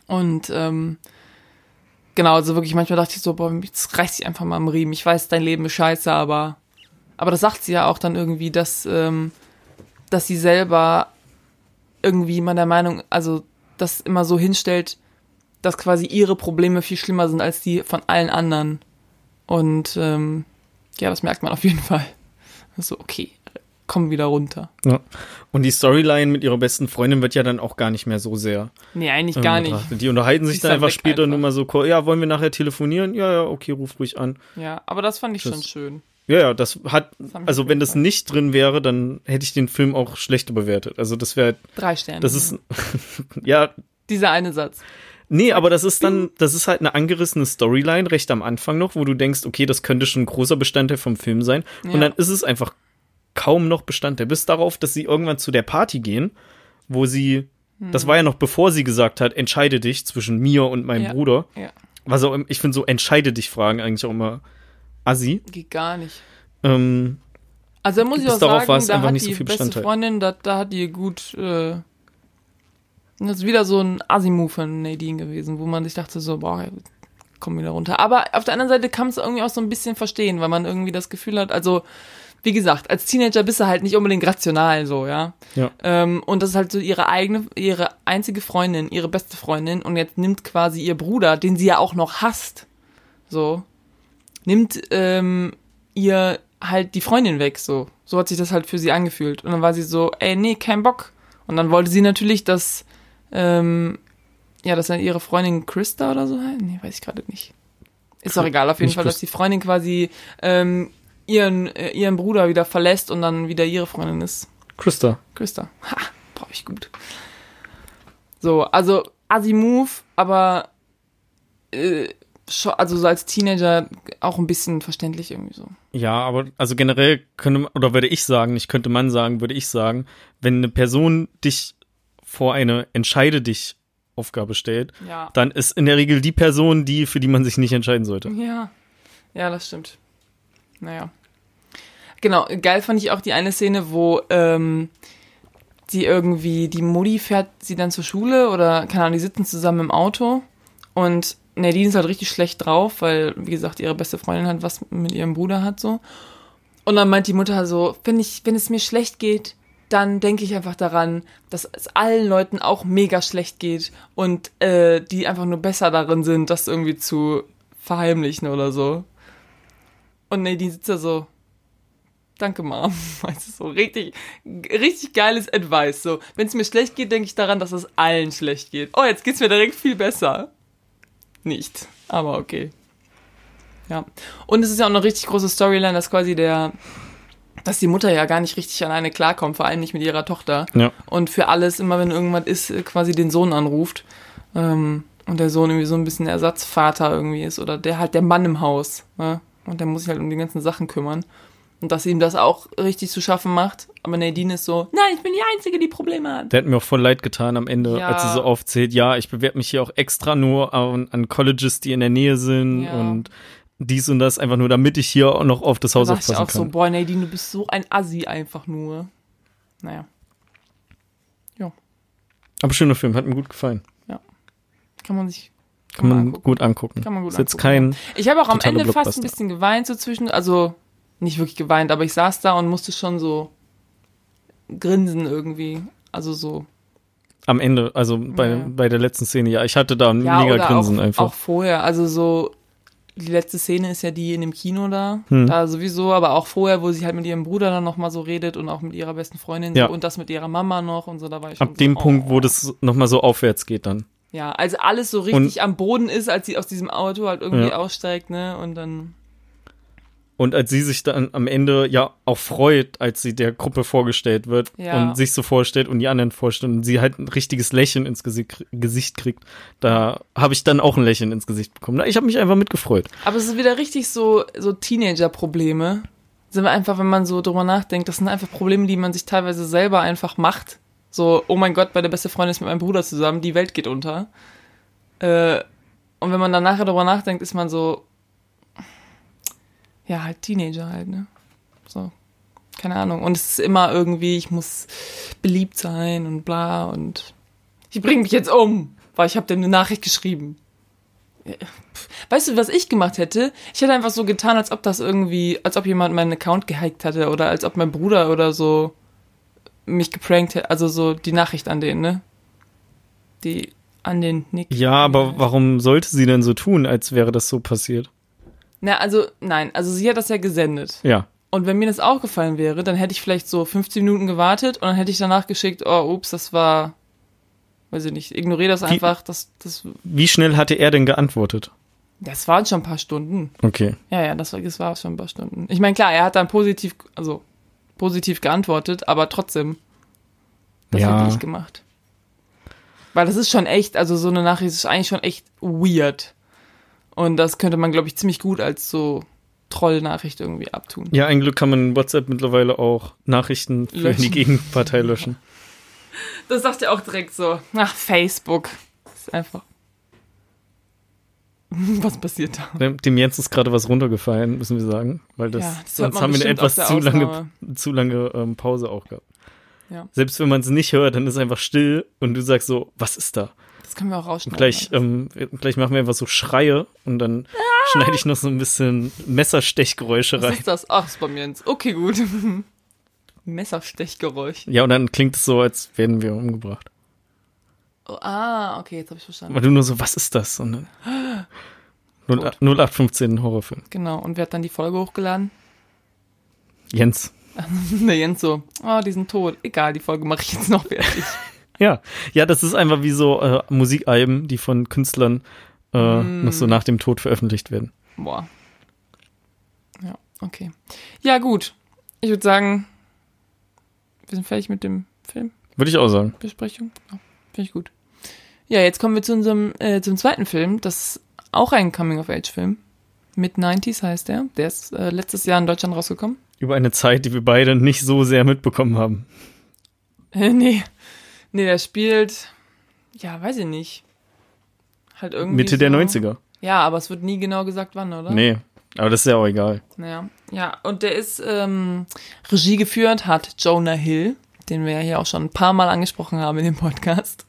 Und ähm, genau, also wirklich manchmal dachte ich so, boah, jetzt reiß dich einfach mal am Riemen. Ich weiß, dein Leben ist scheiße, aber aber das sagt sie ja auch dann irgendwie, dass ähm, dass sie selber irgendwie meiner Meinung, also das immer so hinstellt, dass quasi ihre Probleme viel schlimmer sind als die von allen anderen. Und ähm, ja, das merkt man auf jeden Fall. So, okay, komm wieder runter. Ja. Und die Storyline mit ihrer besten Freundin wird ja dann auch gar nicht mehr so sehr Nee, eigentlich ähm, gar nicht. Die unterhalten sich dann einfach später einfach. nur mal so, ja, wollen wir nachher telefonieren? Ja, ja, okay, ruf ruhig an. Ja, aber das fand ich Tschüss. schon schön. Ja, ja, das hat, Das also wenn das nicht drin wäre, dann hätte ich den Film auch schlechter bewertet. Also das wäre, Drei Sterne. das ist, ja, Dieser eine Satz. nee, aber das ist dann, das ist halt eine angerissene Storyline recht am Anfang noch, wo du denkst, okay, das könnte schon ein großer Bestandteil vom Film sein. Ja. Und dann ist es einfach kaum noch Bestandteil. Bis darauf, dass sie irgendwann zu der Party gehen, wo sie, Hm. das war ja noch bevor sie gesagt hat, entscheide dich zwischen mir und meinem Ja. Bruder. Ja, im- ich finde so entscheide dich Fragen eigentlich auch immer assi. geht gar nicht. Ähm, Also da muss ich auch darauf sagen, war es da einfach hat nicht so die viel beste Bestandteil. Freundin, da, da hat die gut, äh, das ist wieder so ein Assi-Move von Nadine gewesen, wo man sich dachte so, boah, komm wieder runter. Aber auf der anderen Seite kann es irgendwie auch so ein bisschen verstehen, weil man irgendwie das Gefühl hat, also, wie gesagt, als Teenager bist du halt nicht unbedingt rational so, ja. Ja. Ähm, und das ist halt so ihre eigene, ihre einzige Freundin, ihre beste Freundin und jetzt nimmt quasi ihr Bruder, den sie ja auch noch hasst, so, nimmt ähm, ihr halt die Freundin weg, so. So hat sich das halt für sie angefühlt. Und dann war sie so, ey, nee, kein Bock. Und dann wollte sie natürlich, dass, ähm, ja, dass dann ihre Freundin Christa oder so heißt. Nee, weiß ich gerade nicht. Ist doch egal, auf jeden Nicht Fall, dass die Freundin quasi ähm, ihren, äh, ihren Bruder wieder verlässt und dann wieder ihre Freundin ist. Christa. Christa. Ha, brauche ich gut. So, also Assi-Move, aber äh, also so als Teenager auch ein bisschen verständlich irgendwie so. Ja, aber also generell könnte man, oder würde ich sagen, nicht könnte man sagen, würde ich sagen, wenn eine Person dich vor eine Entscheide dich Aufgabe stellt, Ja. dann ist in der Regel die Person die, für die man sich nicht entscheiden sollte. Ja. Ja, das stimmt. Naja. Genau, geil fand ich auch die eine Szene, wo ähm, die irgendwie, die Mutti fährt sie dann zur Schule oder, keine Ahnung, die sitzen zusammen im Auto und Nadine ist halt richtig schlecht drauf, weil, wie gesagt, ihre beste Freundin halt was mit ihrem Bruder hat so. Und dann meint die Mutter so, wenn ich, wenn es mir schlecht geht, dann denke ich einfach daran, dass es allen Leuten auch mega schlecht geht und äh, die einfach nur besser darin sind, das irgendwie zu verheimlichen oder so. Und Nadine sitzt da so, danke Mom. Weißt du, so richtig, richtig geiles Advice. So, wenn es mir schlecht geht, denke ich daran, dass es allen schlecht geht. Oh, jetzt geht's mir direkt viel besser. Nicht, aber okay. Ja. Und es ist ja auch eine richtig große Storyline, dass quasi der, dass die Mutter ja gar nicht richtig alleine klarkommt, vor allem nicht mit ihrer Tochter. Ja. Und für alles, immer wenn irgendwas ist, quasi den Sohn anruft. Ähm, und der Sohn irgendwie so ein bisschen Ersatzvater irgendwie ist oder der halt der Mann im Haus. Ne? Und der muss sich halt um die ganzen Sachen kümmern. Und dass ihm das auch richtig zu schaffen macht. Aber Nadine ist so, nein, ich bin die Einzige, die Probleme hat. Der hat mir auch voll leid getan am Ende, Ja. als sie so aufzählt, ja, ich bewerbe mich hier auch extra nur an, an Colleges, die in der Nähe sind Ja. und dies und das, einfach nur damit ich hier auch noch auf das Haus Da dachte ich aufpassen auch so, kann. boah, Nadine, du bist so ein Assi einfach nur. Naja, Aber schöner Film, hat mir gut gefallen. kann man sich, Kann man angucken. gut angucken. Kann man gut ist jetzt angucken, kein, Ich habe auch am Ende fast ein bisschen geweint so zwischen, also nicht wirklich geweint, aber ich saß da und musste schon so grinsen irgendwie. Also so. am Ende, also bei, Ja. bei der letzten Szene, ja, ich hatte da ein Ja, mega Grinsen auch, einfach. auch vorher. Also so, die letzte Szene ist ja die in dem Kino da. Hm. Da sowieso, aber auch vorher, wo sie halt mit ihrem Bruder dann nochmal so redet und auch mit ihrer besten Freundin Ja. und das mit ihrer Mama noch und so, da war ich schon Ab dem so, Punkt, oh. wo das nochmal so aufwärts geht dann. Ja, also alles so richtig am Boden ist, als sie aus diesem Auto halt irgendwie aussteigt, ne? Und dann. Und als sie sich dann am Ende ja auch freut, als sie der Gruppe vorgestellt wird Ja. und sich so vorstellt und die anderen vorstellen und sie halt ein richtiges Lächeln ins Gesicht, Gesicht kriegt, da habe ich dann auch ein Lächeln ins Gesicht bekommen. Ich habe mich einfach mitgefreut. Aber es ist wieder richtig so, so Teenager-Probleme. Sind wir einfach, wenn man so drüber nachdenkt, das sind einfach Probleme, die man sich teilweise selber einfach macht. So, oh mein Gott, meine beste Freundin ist mit meinem Bruder zusammen, die Welt geht unter. Äh, und wenn man dann nachher drüber nachdenkt, ist man so, ja, halt Teenager halt, ne? So, keine Ahnung. Und es ist immer irgendwie, ich muss beliebt sein und bla und ich bringe mich jetzt um, weil ich habe dir eine Nachricht geschrieben. Weißt du, was ich gemacht hätte? Ich hätte einfach so getan, als ob das irgendwie, als ob jemand meinen Account gehackt hatte oder als ob mein Bruder oder so mich geprankt hätte. Also so die Nachricht an den, ne? Die an den Nick. Ja, aber warum sollte sie denn so tun, als wäre das so passiert? Na, also, nein, also sie hat das ja gesendet. Ja. Und wenn mir das aufgefallen wäre, dann hätte ich vielleicht so 15 Minuten gewartet und dann hätte ich danach geschickt, oh, ups, das war, weiß ich nicht, ignoriere das einfach, das, das, Wie schnell hatte er denn geantwortet? das waren schon ein paar Stunden. Okay. Ja, ja, das war, das war schon ein paar Stunden. Ich meine, klar, er hat dann positiv, also positiv geantwortet, aber trotzdem, das Ja. hätte ich gemacht. Weil das ist schon echt, also so eine Nachricht ist eigentlich schon echt weird. Und das könnte man, glaube ich, ziemlich gut als so Troll-Nachricht irgendwie abtun. Ja, ein Glück kann man in WhatsApp mittlerweile auch Nachrichten für Löschen. die Gegenpartei löschen. Das sagt er auch direkt so. Ach, Facebook. Das ist einfach. Was passiert da? Dem Jens ist gerade was runtergefallen, müssen wir sagen, weil das, Ja, das sonst haben wir eine etwas zu lange, zu lange ähm, Pause auch gehabt. Ja. Selbst wenn man es nicht hört, dann ist einfach still und du sagst so, was ist da? Das können wir auch Und rausschneiden. gleich, ähm, gleich machen wir einfach so Schreie und dann schneide ich noch so ein bisschen Messerstechgeräusche Was rein. ist das? Ach, ist bei mir ins. Okay, gut. Messerstechgeräusch. Ja, und dann klingt es so, als werden wir umgebracht. Oh, ah, okay, jetzt habe ich verstanden. Aber du nur so, was ist das? Und dann 0, 0815 Horrorfilm. Genau, und wer hat dann die Folge hochgeladen? Jens. Der Jens so, oh, die sind tot. Egal, die Folge mache ich jetzt noch fertig. Ja, ja, das ist einfach wie so äh, Musikalben, die von Künstlern äh, noch so nach dem Tod veröffentlicht werden. Boah. Ja, okay. Ja, gut. Ich würde sagen, wir sind fertig mit dem Film. Würde ich auch sagen. Besprechung. Ja, Finde ich gut. Ja, jetzt kommen wir zu unserem, äh, zum zweiten Film. Das ist auch ein Coming-of-Age-Film. Mid-90s heißt der. Der ist äh, letztes Jahr in Deutschland rausgekommen. Über eine Zeit, die wir beide nicht so sehr mitbekommen haben. Äh, nee. Nee, der spielt, ja, weiß ich nicht. Halt irgendwie. Mitte so. der 90er. Ja, aber es wird nie genau gesagt, wann, oder? Nee, aber das ist ja auch egal. Naja, ja, und der ist ähm, Regie geführt, hat Jonah Hill, den wir ja hier auch schon ein paar Mal angesprochen haben in dem Podcast.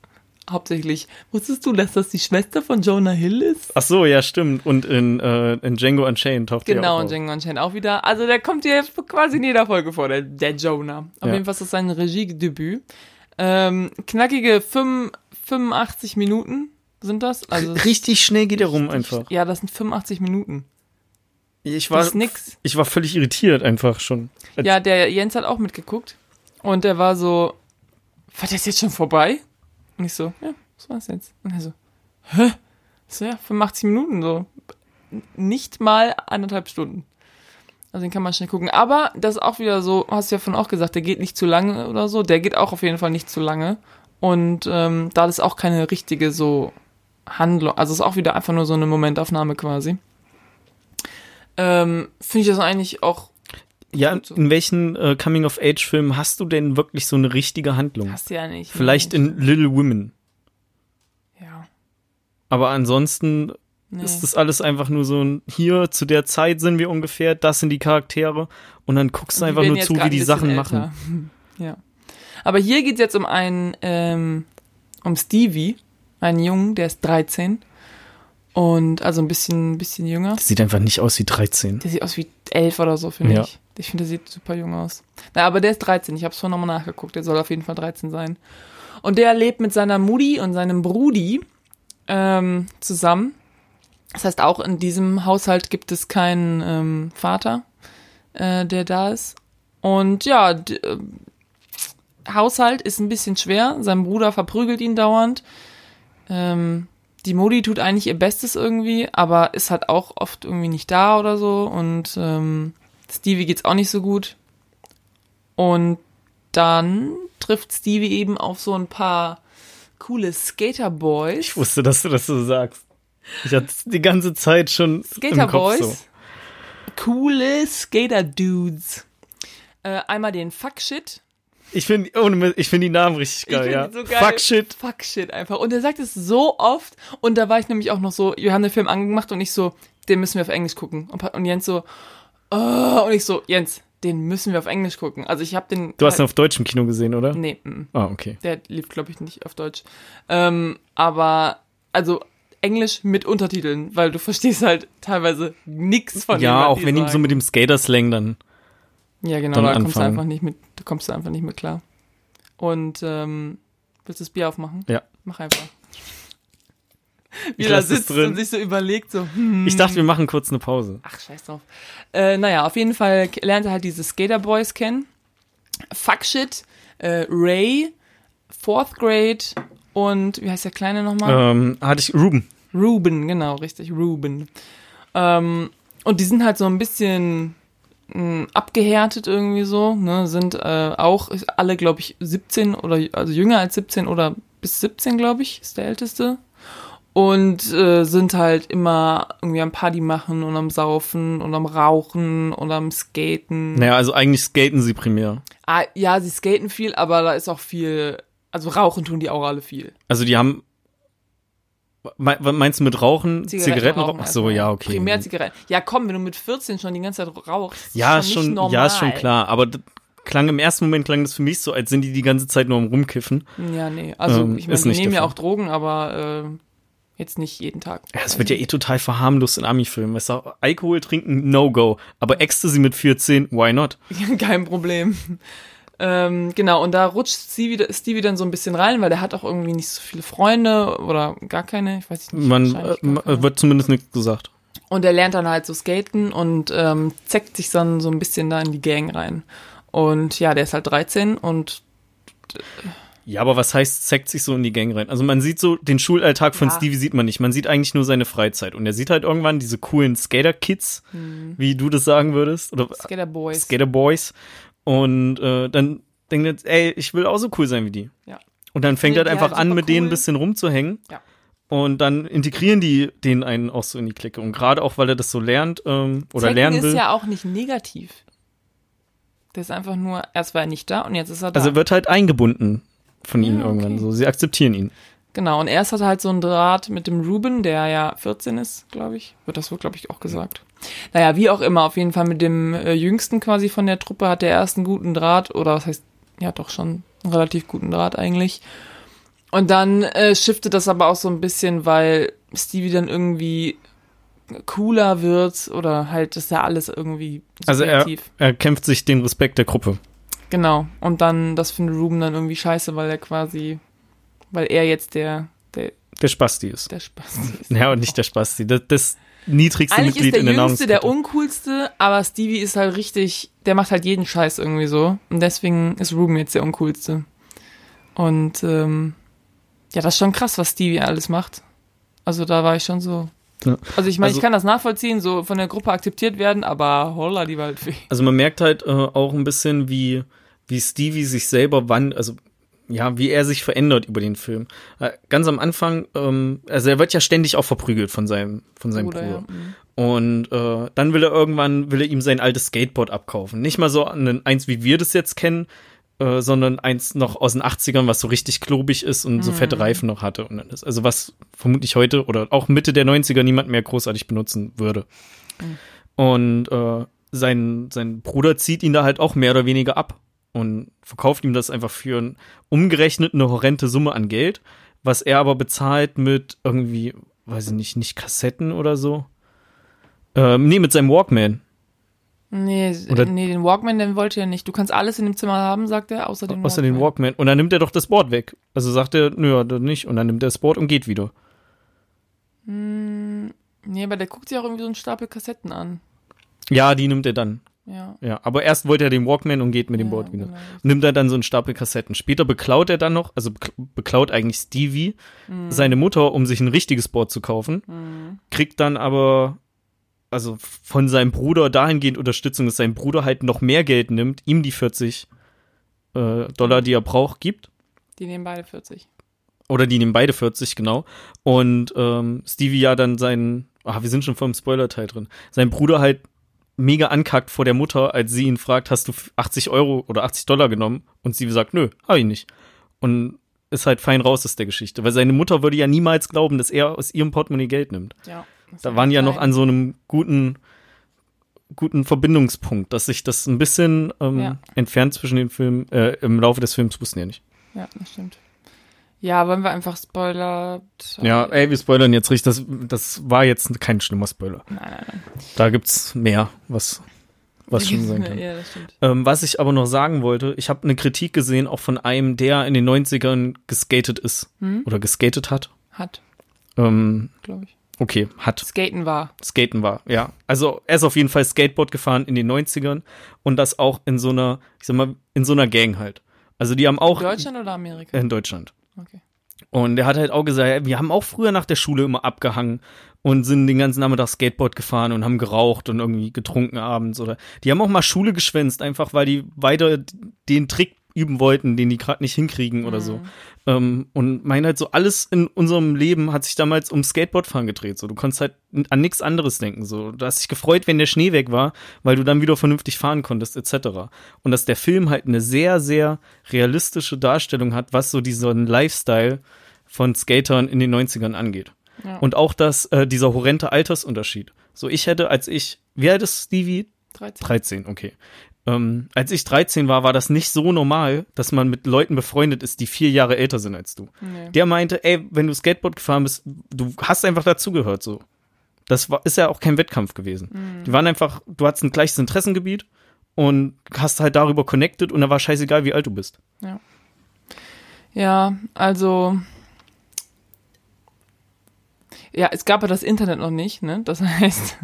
Hauptsächlich, wusstest du, dass das die Schwester von Jonah Hill ist? Ach so, ja, stimmt. Und in, äh, in Django Unchained taucht Genau, auch und auf. Django Unchained auch wieder. Also der kommt hier quasi in jeder Folge vor, der, der Jonah. Auf Ja. jeden Fall ist das sein Regiedebüt. Ähm, knackige fünf- 85 Minuten sind das. Also Richtig schnell geht er rum einfach. Ja, das sind 85 Minuten. Ich war, Das ist nix. ich war völlig irritiert einfach schon. Ja, der Jens hat auch mitgeguckt. Und der war so, war das jetzt schon vorbei? Und ich so, ja, was war's jetzt? Und er so, hä? So, ja, 85 Minuten so. Nicht mal anderthalb Stunden. Also den kann man schnell gucken. Aber das ist auch wieder so, hast du ja vorhin auch gesagt, der geht nicht zu lange oder so. Der geht auch auf jeden Fall nicht zu lange. Und ähm, da ist auch keine richtige so Handlung. Also es ist auch wieder einfach nur so eine Momentaufnahme quasi. Ähm, Finde ich das eigentlich auch Ja, so. in welchen äh, Coming-of-Age-Filmen hast du denn wirklich so eine richtige Handlung? Hast du ja nicht. Vielleicht in Little Women. Ja. Aber ansonsten Nee. ist das alles einfach nur so ein, hier zu der Zeit sind wir ungefähr, das sind die Charaktere und dann guckst du einfach nur zu, wie die Sachen älter. machen. Ja. Aber hier geht's jetzt um einen, ähm, um Stevie, einen Jungen, der ist 13. Und also ein bisschen, ein bisschen jünger. Das sieht einfach nicht aus wie 13. Der sieht aus wie 11 oder so, finde Ja. ich. Ich finde, der sieht super jung aus. Na, aber der ist 13. Ich habe es vorhin nochmal nachgeguckt. Der soll auf jeden Fall 13 sein. Und der lebt mit seiner Mutti und seinem Brudi ähm, zusammen. Das heißt, auch in diesem Haushalt gibt es keinen ähm, Vater, äh, der da ist. Und ja, d- äh, Haushalt ist ein bisschen schwer. Sein Bruder verprügelt ihn dauernd. Ähm, die Modi tut eigentlich ihr Bestes irgendwie, aber ist halt auch oft irgendwie nicht da oder so. Und ähm, Stevie geht's auch nicht so gut. Und dann trifft Stevie eben auf so ein paar coole Skaterboys. Ich wusste, dass du das so sagst. Ich hatte die ganze Zeit schon im Kopf Skaterboys. so. Coole Skater-Dudes. Äh, einmal den Fuckshit. Ich finde ich finde die Namen richtig geil, find ja. so geil. Fuck shit. Fuck shit einfach. Und er sagt es so oft. Und da war ich nämlich auch noch so, wir haben den Film angemacht und ich so, den müssen wir auf Englisch gucken. Und, und Jens so, oh, und ich so, Jens, den müssen wir auf Englisch gucken. Also ich habe den. Du hast ihn auf Deutsch im Kino gesehen, oder? Nee, mm, Ah, okay. der lief, glaube ich, nicht auf Deutsch. Ähm, aber, also Englisch mit Untertiteln, weil du verstehst halt teilweise nix von dem, Ja, was auch wenn sagen. so mit dem Skater-Slang dann. Ja, genau, dann da kommst du einfach nicht mit, da kommst du einfach nicht mit klar. Und ähm, willst du das Bier aufmachen? Ja. Mach einfach. Wie Ich er sitzt drin. und sich so überlegt, so, hm. Ich dachte, wir machen kurz eine Pause. Ach, scheiß drauf. Äh, naja, auf jeden Fall lernt er halt diese Skaterboys kennen. Fuckshit, äh, Ray, Fourth Grade und wie heißt der Kleine nochmal? Ähm, hatte ich Ruben. Ruben, genau, richtig, Ruben. Ähm, und die sind halt so ein bisschen mh, abgehärtet irgendwie so, ne, sind äh, auch alle, glaube ich, 17 oder also jünger als 17 oder bis 17, glaube ich, ist der älteste. Und äh, sind halt immer irgendwie am Party machen und am Saufen und am Rauchen und am Skaten. Naja, also eigentlich skaten sie primär. Ah, ja, sie skaten viel, aber da ist auch viel, also rauchen tun die auch alle viel. Also die haben. Meinst du mit Rauchen? Zigaretten? rauchen Ach so, ja, okay. Primär Zigaretten. Ja, komm, wenn du mit 14 schon die ganze Zeit rauchst. ja, ist schon, nicht normal. ja, ist schon klar. Aber klang im ersten Moment klang das für mich so, als sind die die ganze Zeit nur am rumkiffen. Ja, nee. Also, Ähm, ich meine, die nehmen ja auch Drogen, aber äh, jetzt nicht jeden Tag. Ja, es wird ja eh total verharmlost in Ami-Filmen. Weißt du, Alkohol trinken, no-go. Aber Ecstasy mit 14, why not? Kein Problem. Ähm, genau, und da rutscht Stevie, Stevie dann so ein bisschen rein, weil der hat auch irgendwie nicht so viele Freunde oder gar keine, ich weiß nicht. Man äh, wird zumindest nichts gesagt. Und er lernt dann halt so skaten und ähm, zeckt sich dann so ein bisschen da in die Gang rein. Und ja, der ist halt 13 und Ja, aber was heißt, zeigt sich so in die Gang rein? Also man sieht so, den Schulalltag von Ja. Stevie sieht man nicht. Man sieht eigentlich nur seine Freizeit. Und er sieht halt irgendwann diese coolen Skater-Kids, wie du das sagen würdest. Oder Skater Boys. Skater-Boys. Und äh, dann denkt er, ey, ich will auch so cool sein wie die. Ja. Und dann fängt Ja, er die einfach halt an, mit denen ein cool. bisschen rumzuhängen. Ja. Und dann integrieren die den einen auch so in die Clique. Und gerade auch, weil er das so lernt ähm, oder Zecken lernen will. ist ja auch nicht negativ. Der ist einfach nur, erst war er nicht da und jetzt ist er da. also er wird halt eingebunden von ihnen Ja, irgendwann. okay. So, sie akzeptieren ihn. Genau, und erst hat er halt so einen Draht mit dem Ruben, der ja 14 ist, glaube ich. Wird das wohl, glaube ich, auch gesagt. Naja, wie auch immer, auf jeden Fall mit dem äh, Jüngsten quasi von der Truppe hat der erst einen guten Draht, oder was heißt, ja doch schon einen relativ guten Draht eigentlich. Und dann äh, shiftet das aber auch so ein bisschen, weil Stevie dann irgendwie cooler wird oder halt ist ja alles irgendwie Also er, subjektiv. er kämpft sich den Respekt der Gruppe. Genau. Und dann, das findet Ruben dann irgendwie scheiße, weil er quasi, weil er jetzt der, der, Der Spasti ist. der Spaß ist. Ja, und nicht der Spasti. Das, das, niedrigste Eigentlich Mitglied ist in der der Jüngste der. Uncoolste, aber Stevie ist halt richtig, der macht halt jeden Scheiß irgendwie so. Und deswegen ist Ruben jetzt der Uncoolste. Und ähm, ja, das ist schon krass, was Stevie alles macht. Also da war ich schon so. Ja. Also ich meine, Also- ich kann das nachvollziehen, so von der Gruppe akzeptiert werden, aber holla die Waldfee. Also man merkt halt äh, auch ein bisschen, wie, wie Stevie sich selber wann, also ja, wie er sich verändert über den Film. Äh, ganz am Anfang, ähm, also er wird ja ständig auch verprügelt von seinem, von seinem Bruder. ja. Mhm. Und äh, dann will er irgendwann, will er ihm sein altes Skateboard abkaufen. Nicht mal so ein, eins, wie wir das jetzt kennen, äh, sondern eins noch aus den 80ern, was so richtig klobig ist und so fette Reifen noch hatte. Und das, also was vermutlich heute oder auch Mitte der 90er niemand mehr großartig benutzen würde. Und äh, sein, sein Bruder zieht ihn da halt auch mehr oder weniger ab und verkauft ihm das einfach für ein, umgerechnet eine horrende Summe an Geld, was er aber bezahlt mit irgendwie, weiß ich nicht, nicht Kassetten oder so. Ähm, nee, mit seinem Walkman. Nee, Oder- nee, den Walkman, den wollte er nicht. Du kannst alles in dem Zimmer haben, sagt er, außer den Außer den Walkman. Und dann nimmt er doch das Board weg. Also sagt er, nö, dann nicht. Und dann nimmt er das Board und geht wieder. Nee, aber der guckt sich auch irgendwie so einen Stapel Kassetten an. Ja, die nimmt er dann. Ja. Ja, aber erst wollte er den Walkman und geht mit dem Ja, Board wieder. genau. Nimmt er dann so einen Stapel Kassetten. Später beklaut er dann noch, also bekl- beklaut eigentlich Stevie Mhm. seine Mutter, um sich ein richtiges Board zu kaufen. Kriegt dann aber, also von seinem Bruder dahingehend Unterstützung, dass sein Bruder halt noch mehr Geld nimmt, ihm die 40 äh, Dollar, die er braucht, gibt. Die nehmen beide 40. Oder die nehmen beide 40, genau. Und ähm, Stevie ja dann seinen, ah, wir sind schon vor dem Spoiler-Teil drin, sein Bruder halt mega ankackt vor der Mutter, als sie ihn fragt, hast du 80 Euro oder 80 Dollar genommen? Und Stevie sagt, nö, hab ich nicht. Und ist halt fein raus aus der Geschichte. Weil seine Mutter würde ja niemals glauben, dass er aus ihrem Portemonnaie Geld nimmt. Ja. Da waren ja noch an so einem guten, guten Verbindungspunkt, dass sich das ein bisschen ähm, Ja. entfernt zwischen den Filmen, äh, im Laufe des Films wussten ja nicht. Ja, das stimmt. Ja, wollen wir einfach Spoiler. Ja, ey, wir spoilern jetzt richtig. Das, das war jetzt kein schlimmer Spoiler. Nein, nein, nein. Da gibt's mehr, was, was schon sein kann. Ja. Ähm, was ich aber noch sagen wollte, ich habe eine Kritik gesehen, auch von einem, der in den 90ern geskatet ist. Hm? Oder geskatet hat. Hat, Ähm, glaube ich. okay, hat. Skaten war. Skaten war, ja. Also er ist auf jeden Fall Skateboard gefahren in den 90ern und das auch in so einer, ich sag mal, in so einer Gang halt. Also die haben auch Deutschland oder Amerika? in Deutschland. Und er hat halt auch gesagt, wir haben auch früher nach der Schule immer abgehangen und sind den ganzen Nachmittag Skateboard gefahren und haben geraucht und irgendwie getrunken abends oder die haben auch mal Schule geschwänzt, einfach weil die weiter den Trick üben wollten, den die gerade nicht hinkriegen oder so. Ähm, und mein halt so alles in unserem Leben hat sich damals um Skateboardfahren gedreht. So, du konntest halt an nichts anderes denken. So, du hast dich gefreut, wenn der Schnee weg war, weil du dann wieder vernünftig fahren konntest, etc. Und dass der Film halt eine sehr, sehr realistische Darstellung hat, was so diesen Lifestyle von Skatern in den 90ern angeht. Ja. Und auch das, äh, dieser horrende Altersunterschied. So, ich hätte, als ich, wie alt ist Stevie? 13. 13, okay. Ähm, als ich 13 war, war das nicht so normal, dass man mit Leuten befreundet ist, die vier Jahre älter sind als du. Nee. Der meinte, ey, wenn du Skateboard gefahren bist, du hast einfach dazugehört, so. Das war, ist ja auch kein Wettkampf gewesen. Die waren einfach, du hattest ein gleiches Interessengebiet und hast halt darüber connected und da war scheißegal, wie alt du bist. Ja, also. Ja, es gab ja das Internet noch nicht, ne? Das heißt,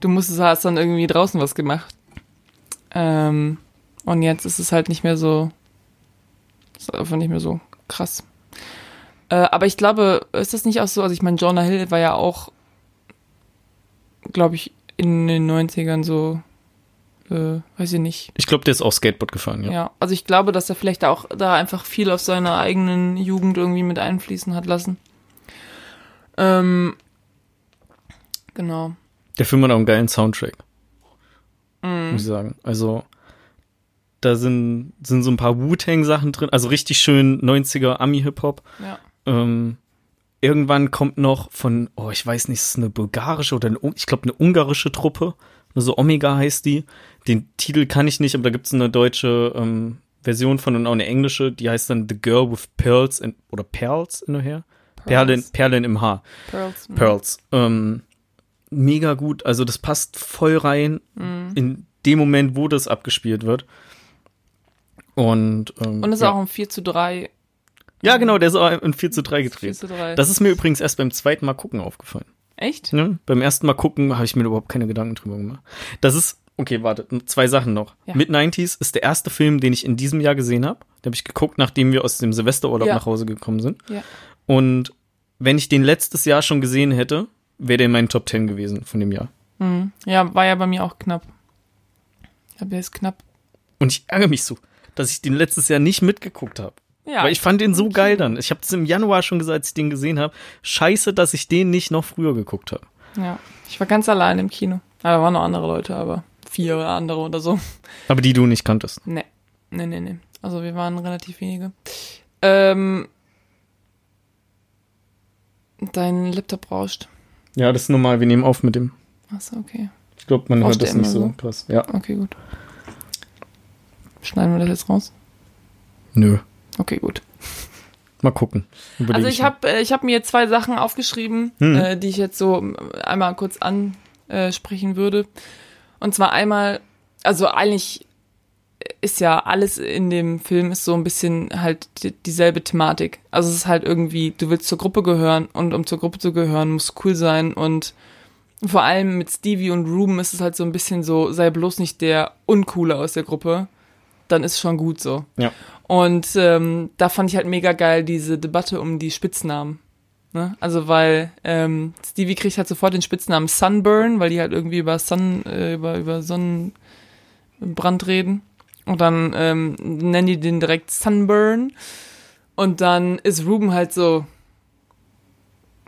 du musstest, hast dann irgendwie draußen was gemacht. Ähm, und jetzt ist es halt nicht mehr so. Ist einfach nicht mehr so krass. Äh, aber ich glaube, ist das nicht auch so? Also, ich meine, Jonah Hill war ja auch, glaube ich, in den 90ern so. Äh, weiß ich nicht, Ich glaube, der ist auch Skateboard gefahren, ja. ja. also ich glaube, dass er vielleicht auch da einfach viel aus seiner eigenen Jugend irgendwie mit einfließen hat lassen. Ähm, genau. Der Film hat auch einen geilen Soundtrack. Mhm. Muss ich sagen. Also, da sind, sind so ein paar Wu-Tang-Sachen drin, also richtig schön 90er Ami-Hip-Hop. Ja. Ähm, irgendwann kommt noch von, oh, ich weiß nicht, ist es eine bulgarische oder eine, ich glaube eine ungarische Truppe, so Omega heißt die. Den Titel kann ich nicht, aber da gibt's eine deutsche ähm, Version von und auch eine englische, die heißt dann The Girl with Pearls in, oder Pearls in der Hair? Perlen, Perlen im Haar. Pearls. mhm. Pearls. Ähm, mega gut, also das passt voll rein Mhm. in dem Moment, wo das abgespielt wird. Und, ähm, Und es ist ja. auch ein 4 zu 3. Ja, genau, der ist auch in 4 zu 3 4 gedreht. zu 3. Das ist mir übrigens erst beim zweiten Mal gucken aufgefallen. Echt? Ne? Beim ersten Mal gucken habe ich mir überhaupt keine Gedanken drüber gemacht. Das ist, okay, warte, zwei Sachen noch. Ja. Mid-90s ist der erste Film, den ich in diesem Jahr gesehen habe. Den habe ich geguckt, nachdem wir aus dem Silvesterurlaub Ja. nach Hause gekommen sind. Ja. Und wenn ich den letztes Jahr schon gesehen hätte, wäre der in meinen Top 10 gewesen von dem Jahr. Mhm. Ja, war ja bei mir auch knapp. Ja, der ist knapp. Und ich ärgere mich so, dass ich den letztes Jahr nicht mitgeguckt habe. Ja. Weil ich fand den so geil dann. Ich habe das im Januar schon gesagt, als ich den gesehen habe. Scheiße, dass ich den nicht noch früher geguckt habe. ja. Ich war ganz allein im Kino. Ah, da waren noch andere Leute, aber vier oder andere oder so. Aber die du nicht kanntest. Nee. Nee, nee, nee. Also wir waren relativ wenige. Ähm, dein Laptop rauscht. Ja, das ist normal. Wir nehmen auf mit dem. Achso, okay. Ich glaube, man hört das nicht so so? krass. Ja. Okay, gut. Schneiden wir das jetzt raus? Nö. Okay, gut. Mal gucken. Überleg Also ich habe ich hab mir zwei Sachen aufgeschrieben, Hm. äh, die ich jetzt so ähm, einmal kurz ansprechen würde. Und zwar einmal, also eigentlich ist ja alles in dem Film ist so ein bisschen halt die, dieselbe Thematik. Also es ist halt irgendwie, du willst zur Gruppe gehören und um zur Gruppe zu gehören, muss cool sein und vor allem mit Stevie und Ruben ist es halt so ein bisschen so, sei bloß nicht der Uncoole aus der Gruppe, dann ist schon gut so. Ja. Und ähm, da fand ich halt mega geil diese Debatte um die Spitznamen. Ne? Also weil ähm, Stevie kriegt halt sofort den Spitznamen Sunburn, weil die halt irgendwie über Sun, äh, über, über Sonnenbrand reden. Und dann ähm, nennen die den direkt Sunburn. Und dann ist Ruben halt so,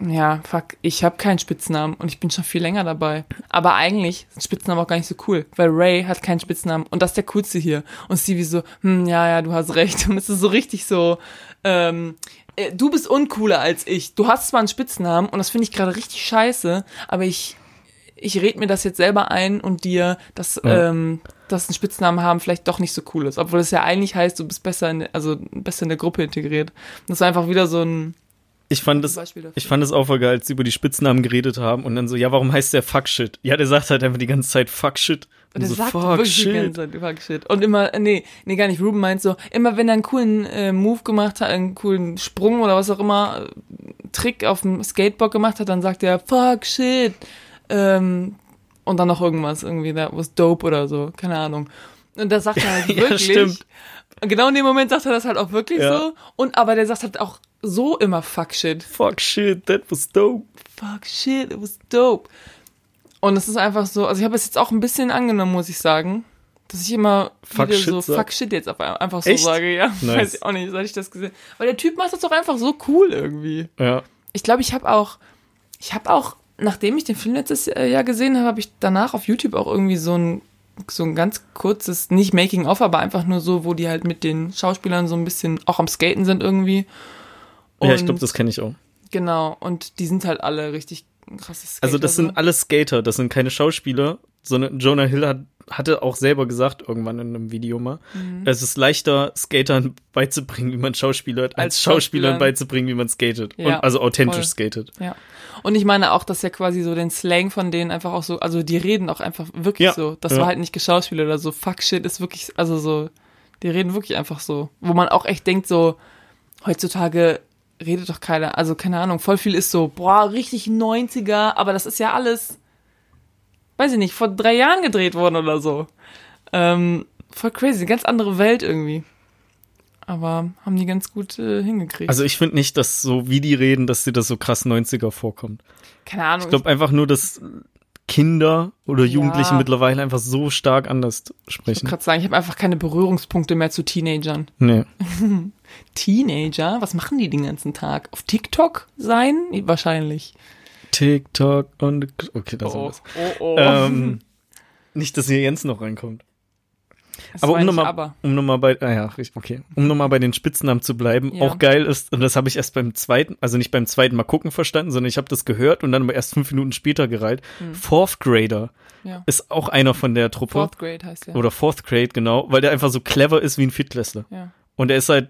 ja, fuck, ich habe keinen Spitznamen und ich bin schon viel länger dabei. Aber eigentlich sind Spitznamen auch gar nicht so cool, weil Ray hat keinen Spitznamen und das ist der coolste hier. Und Stevie so, hm, ja, ja, du hast recht. Und es ist so richtig so, ähm, äh, du bist uncooler als ich. Du hast zwar einen Spitznamen und das finde ich gerade richtig scheiße, aber ich, ich red mir das jetzt selber ein und dir, dass, Ja. ähm, dass ein Spitznamen haben vielleicht doch nicht so cool ist. Obwohl es ja eigentlich heißt, du bist besser in, der- also besser in der Gruppe integriert. Das ist einfach wieder so ein Ich fand dafür. ich fand es auch voll geil, als sie über die Spitznamen geredet haben und dann so, ja, warum heißt der Fuck Shit? Ja, der sagt halt einfach die ganze Zeit Fuck Shit. Und er so, sagt fuck wirklich die shit. ganze Zeit, fuck shit. Und immer, äh, nee, nee, gar nicht. Ruben meint so, immer wenn er einen coolen äh, Move gemacht hat, einen coolen Sprung oder was auch immer, äh, Trick auf dem Skateboard gemacht hat, dann sagt er, fuck shit. Ähm, und dann noch irgendwas, irgendwie, that was dope oder so, keine Ahnung. Und das sagt er halt Ja, wirklich. stimmt. Und genau in dem Moment sagt er das halt auch wirklich Ja. so. Und aber der sagt halt auch so immer fuck shit. Fuck shit, that was dope. fuck shit, it was dope. Und es ist einfach so, also ich habe es jetzt auch ein bisschen angenommen, muss ich sagen, dass ich immer Fuck wieder shit so sag. fuck shit jetzt einfach so Echt? sage, ja. Nice. Weiß ich auch nicht, seit ich das gesehen Weil der Typ macht das doch einfach so cool irgendwie. Ja. Ich glaube, ich habe auch, ich habe auch, nachdem ich den Film letztes äh, Jahr gesehen habe, habe ich danach auf YouTube auch irgendwie so ein so ein ganz kurzes, nicht Making-of, aber einfach nur so, wo die halt mit den Schauspielern so ein bisschen auch am Skaten sind irgendwie. ja, ich Und- glaube, das kenne ich auch. Genau, und die sind halt alle richtig krasses Also das sind so. alles Skater, das sind keine Schauspieler, sondern Jonah Hill hat, hatte auch selber gesagt, irgendwann in einem Video mal, Mhm. es ist leichter, Skatern beizubringen, wie man Schauspielert, als, Als Schauspielern Schauspielern. beizubringen, wie man skatet. Ja, Und, also authentisch voll. skatet. Ja. Und ich meine auch, dass ja quasi so den Slang von denen einfach auch so, also die reden auch einfach wirklich Ja, so. Das ja. war halt nicht geschauspielert oder so. Fuck shit ist wirklich, also so, die reden wirklich einfach so. Wo man auch echt denkt so, heutzutage redet doch keiner, also keine Ahnung, voll viel ist so, boah, richtig 90er, aber das ist ja alles, weiß ich nicht, vor drei Jahren gedreht worden oder so. Ähm, voll crazy, ganz andere Welt irgendwie. Aber haben die ganz gut äh, hingekriegt. Also ich finde nicht, dass so wie die reden, dass dir das so krass 90er vorkommt. keine Ahnung. Ich glaube einfach nur, dass Kinder oder Jugendliche Ja. mittlerweile einfach so stark anders Ich sprechen. wollte gerade sagen, ich habe einfach keine Berührungspunkte mehr zu Teenagern. Nee. Teenager? Was machen die den ganzen Tag? Auf TikTok sein? Wahrscheinlich. TikTok und okay, das oh, ist oh, oh. ähm, nicht, dass hier Jens noch reinkommt. Das Aber um nochmal, um noch bei, ah ja, okay, um nochmal bei den Spitznamen zu bleiben, Ja. auch geil ist, und das habe ich erst beim zweiten, also nicht beim zweiten Mal gucken verstanden, sondern ich habe das gehört und dann aber erst fünf Minuten später gereiht. Fourth Grader Hm. Ja. ist auch einer von der Truppe. Fourth Grade heißt der. Oder Fourth Grade, genau, weil der einfach so clever ist wie ein Viertklässler. Ja. Und er ist seit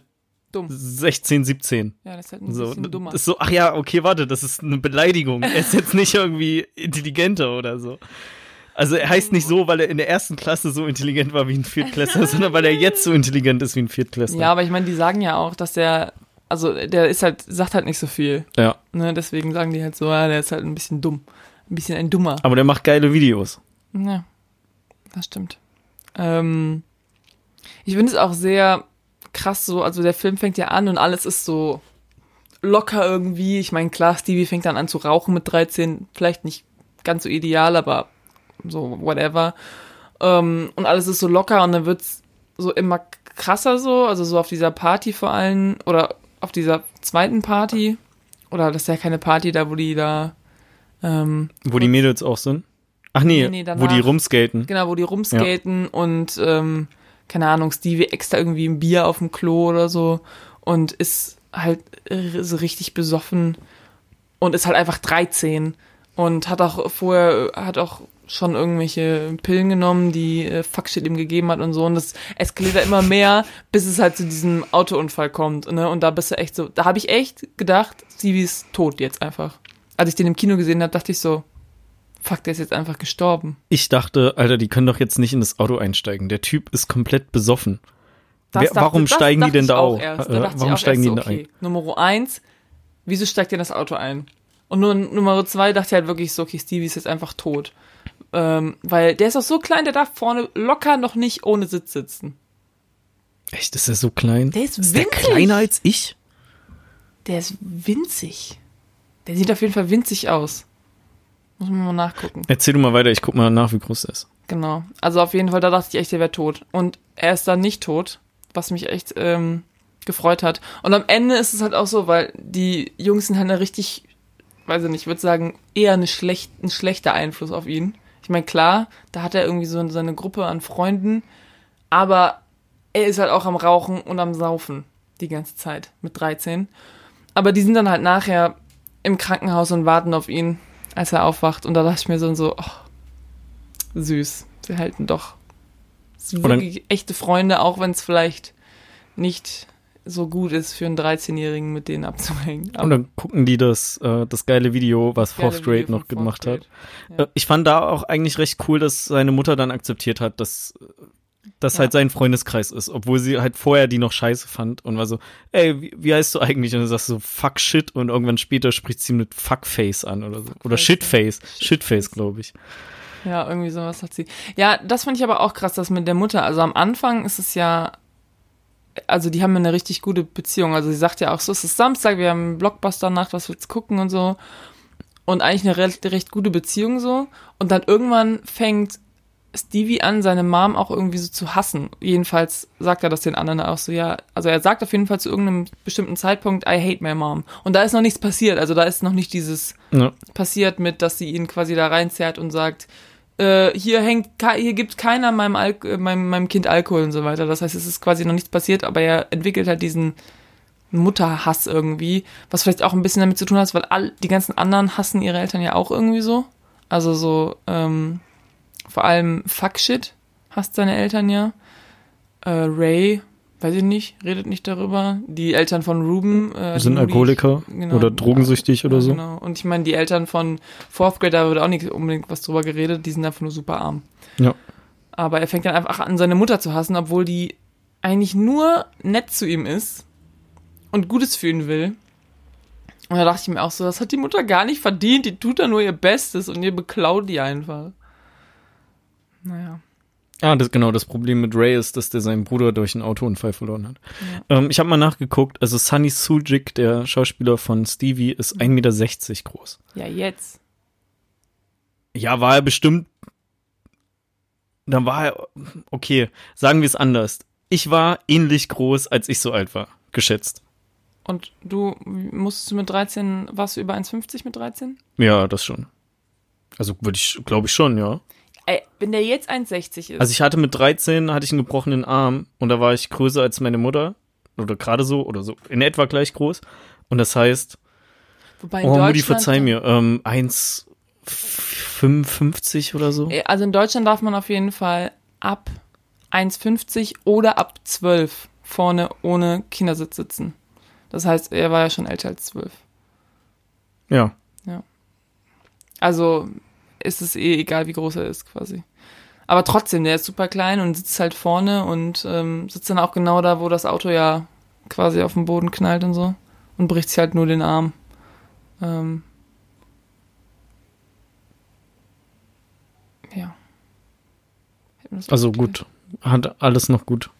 Dumm. 16, 17. Ja, das ist halt ein So, bisschen dummer. ist so, ach ja, okay, warte, das ist eine Beleidigung. Er ist jetzt nicht irgendwie intelligenter oder so. Also er heißt nicht so, weil er in der ersten Klasse so intelligent war wie ein Viertklässler, sondern weil er jetzt so intelligent ist wie ein Viertklässler. Ja, aber ich meine, die sagen ja auch, dass der, also der ist halt, sagt halt nicht so viel. Ja. Ne? Deswegen sagen die halt so, ja, der ist halt ein bisschen dumm. Ein bisschen ein Dummer. Aber der macht geile Videos. Ja, das stimmt. Ähm, ich finde es auch sehr krass so, also der Film fängt ja an und alles ist so locker irgendwie. Ich meine, klar, Stevie fängt dann an zu rauchen mit 13, vielleicht nicht ganz so ideal, aber so whatever. Ähm, und alles ist so locker und dann wird's so immer krasser so, also so auf dieser Party vor allem oder auf dieser zweiten Party oder das ist ja keine Party da, wo die da ähm, Wo die Mädels auch sind. Ach nee, Nee, nee, wo die rumskaten. Genau, wo die rumskaten und ähm, keine Ahnung, Stevie extra irgendwie ein Bier auf dem Klo oder so und ist halt so richtig besoffen und ist halt einfach 13 und hat auch vorher, hat auch schon irgendwelche Pillen genommen, die äh, Fuckshit ihm gegeben hat und so und das eskaliert ja immer mehr, bis es halt zu diesem Autounfall kommt, ne? Und da bist du echt so, da habe ich echt gedacht, Stevie ist tot jetzt einfach. Als ich den im Kino gesehen habe, dachte ich so, fuck, der ist jetzt einfach gestorben. Ich dachte, Alter, die können doch jetzt nicht in das Auto einsteigen. Der Typ ist komplett besoffen. Wer- dachte- warum steigen die denn da auch auf? Erst. Äh, Da warum steigen die so, da ein? okay, Nummer eins, wieso steigt ihr in das Auto ein? Und nur Nummer zwei dachte ich halt wirklich so, okay, Stevie ist jetzt einfach tot. Ähm, weil der ist auch so klein, der darf vorne locker noch nicht ohne Sitz sitzen. Echt, ist er so klein? Der ist ist der winzig. kleiner als ich? Der ist winzig. Der sieht auf jeden Fall winzig aus. Muss man mal nachgucken. Erzähl du mal weiter, ich guck mal nach, wie groß er ist. Genau. Also auf jeden Fall, da dachte ich echt, der wäre tot. Und er ist dann nicht tot, was mich echt ähm, gefreut hat. Und am Ende ist es halt auch so, weil die Jungs sind halt eine richtig, weiß ich nicht, ich würde sagen, eher eine schlecht, ein schlechter Einfluss auf ihn. Ich meine, klar, da hat er irgendwie so seine Gruppe an Freunden, aber er ist halt auch am Rauchen und am Saufen die ganze Zeit mit 13. Aber die sind dann halt nachher im Krankenhaus und warten auf ihn, als er aufwacht. Und da dachte ich mir so, so oh, süß. Sie halten doch wirklich echte Freunde, auch wenn es vielleicht nicht so gut ist für einen 13-Jährigen, mit denen abzuhängen. Und dann gucken die das, äh, das geile Video, was Fourth Grade noch gemacht Fourth hat. Grade. Ja. Äh, Ich fand da auch eigentlich recht cool, dass seine Mutter dann akzeptiert hat, dass das Ja. halt sein Freundeskreis ist, obwohl sie halt vorher die noch scheiße fand und war so, ey, wie, wie heißt du eigentlich? Und dann sagst du so, fuck shit und irgendwann später spricht sie mit fuckface an oder so. Oder Fuckface, shitface. ja. Shitface, glaube ich. Ja, irgendwie sowas hat sie. Ja, das fand ich aber auch krass, das mit der Mutter. Also am Anfang ist es ja, also die haben eine richtig gute Beziehung. Also sie sagt ja auch so, es ist Samstag, wir haben Blockbuster-Nacht, was willst du gucken und so. Und eigentlich eine recht, recht gute Beziehung so. Und dann irgendwann fängt Stevie an, seine Mom auch irgendwie so zu hassen. Jedenfalls sagt er das den anderen auch so, ja. Also er sagt auf jeden Fall zu irgendeinem bestimmten Zeitpunkt, I hate my mom. Und da ist noch nichts passiert. Also da ist noch nicht dieses, Ja. passiert mit, dass sie ihn quasi da reinzerrt und sagt, äh, hier hängt, hier gibt keiner meinem, Al äh, meinem, meinem Kind Alkohol und so weiter. Das heißt, es ist quasi noch nichts passiert, aber er entwickelt halt diesen Mutterhass irgendwie, was vielleicht auch ein bisschen damit zu tun hat, weil all, die ganzen anderen hassen ihre Eltern ja auch irgendwie so. Also so, ähm, vor allem Fuckshit hasst seine Eltern ja. Äh, Ray, weiß ich nicht, redet nicht darüber. Die Eltern von Ruben äh, Sind Alkoholiker genau. oder drogensüchtig oder ja, so. Genau. Und ich meine, die Eltern von Fourth Grade, da wird auch nicht unbedingt was drüber geredet, die sind einfach nur super arm. Ja. Aber er fängt dann einfach an, seine Mutter zu hassen, obwohl die eigentlich nur nett zu ihm ist und Gutes für ihn will. Und da dachte ich mir auch so, das hat die Mutter gar nicht verdient, die tut da nur ihr Bestes und ihr beklaut die einfach. Naja. Ah, das, genau, das Problem mit Ray ist, dass der seinen Bruder durch einen Autounfall verloren hat. Ähm, ich habe mal nachgeguckt, also Sunny Sujic, der Schauspieler von Stevie, ist 1,60 Meter groß. Ja, jetzt. Ja, war er bestimmt. Dann war er. Okay, sagen wir es anders. Ich war ähnlich groß, als ich so alt war, geschätzt. Und du musstest du mit 13, warst du über 1,50 mit 13? Ja, das schon. Also würde ich, glaube ich schon, ja. Ey, wenn der jetzt 1,60 ist. Also ich hatte mit 13 hatte ich einen gebrochenen Arm und da war ich größer als meine Mutter oder gerade so oder so in etwa gleich groß und das heißt, wobei in oh Mutti, verzeih mir, ähm, 1,55 oder so. Also in Deutschland darf man auf jeden Fall ab 1,50 oder ab 12 vorne ohne Kindersitz sitzen. Das heißt, er war ja schon älter als 12. Ja. Also ist es eh egal, wie groß er ist quasi. Aber trotzdem, der ist super klein und sitzt halt vorne und ähm, sitzt dann auch genau da, wo das Auto ja quasi auf dem Boden knallt und so. und bricht sich halt nur den Arm. Ähm, ja. Also gut, hat alles noch gut,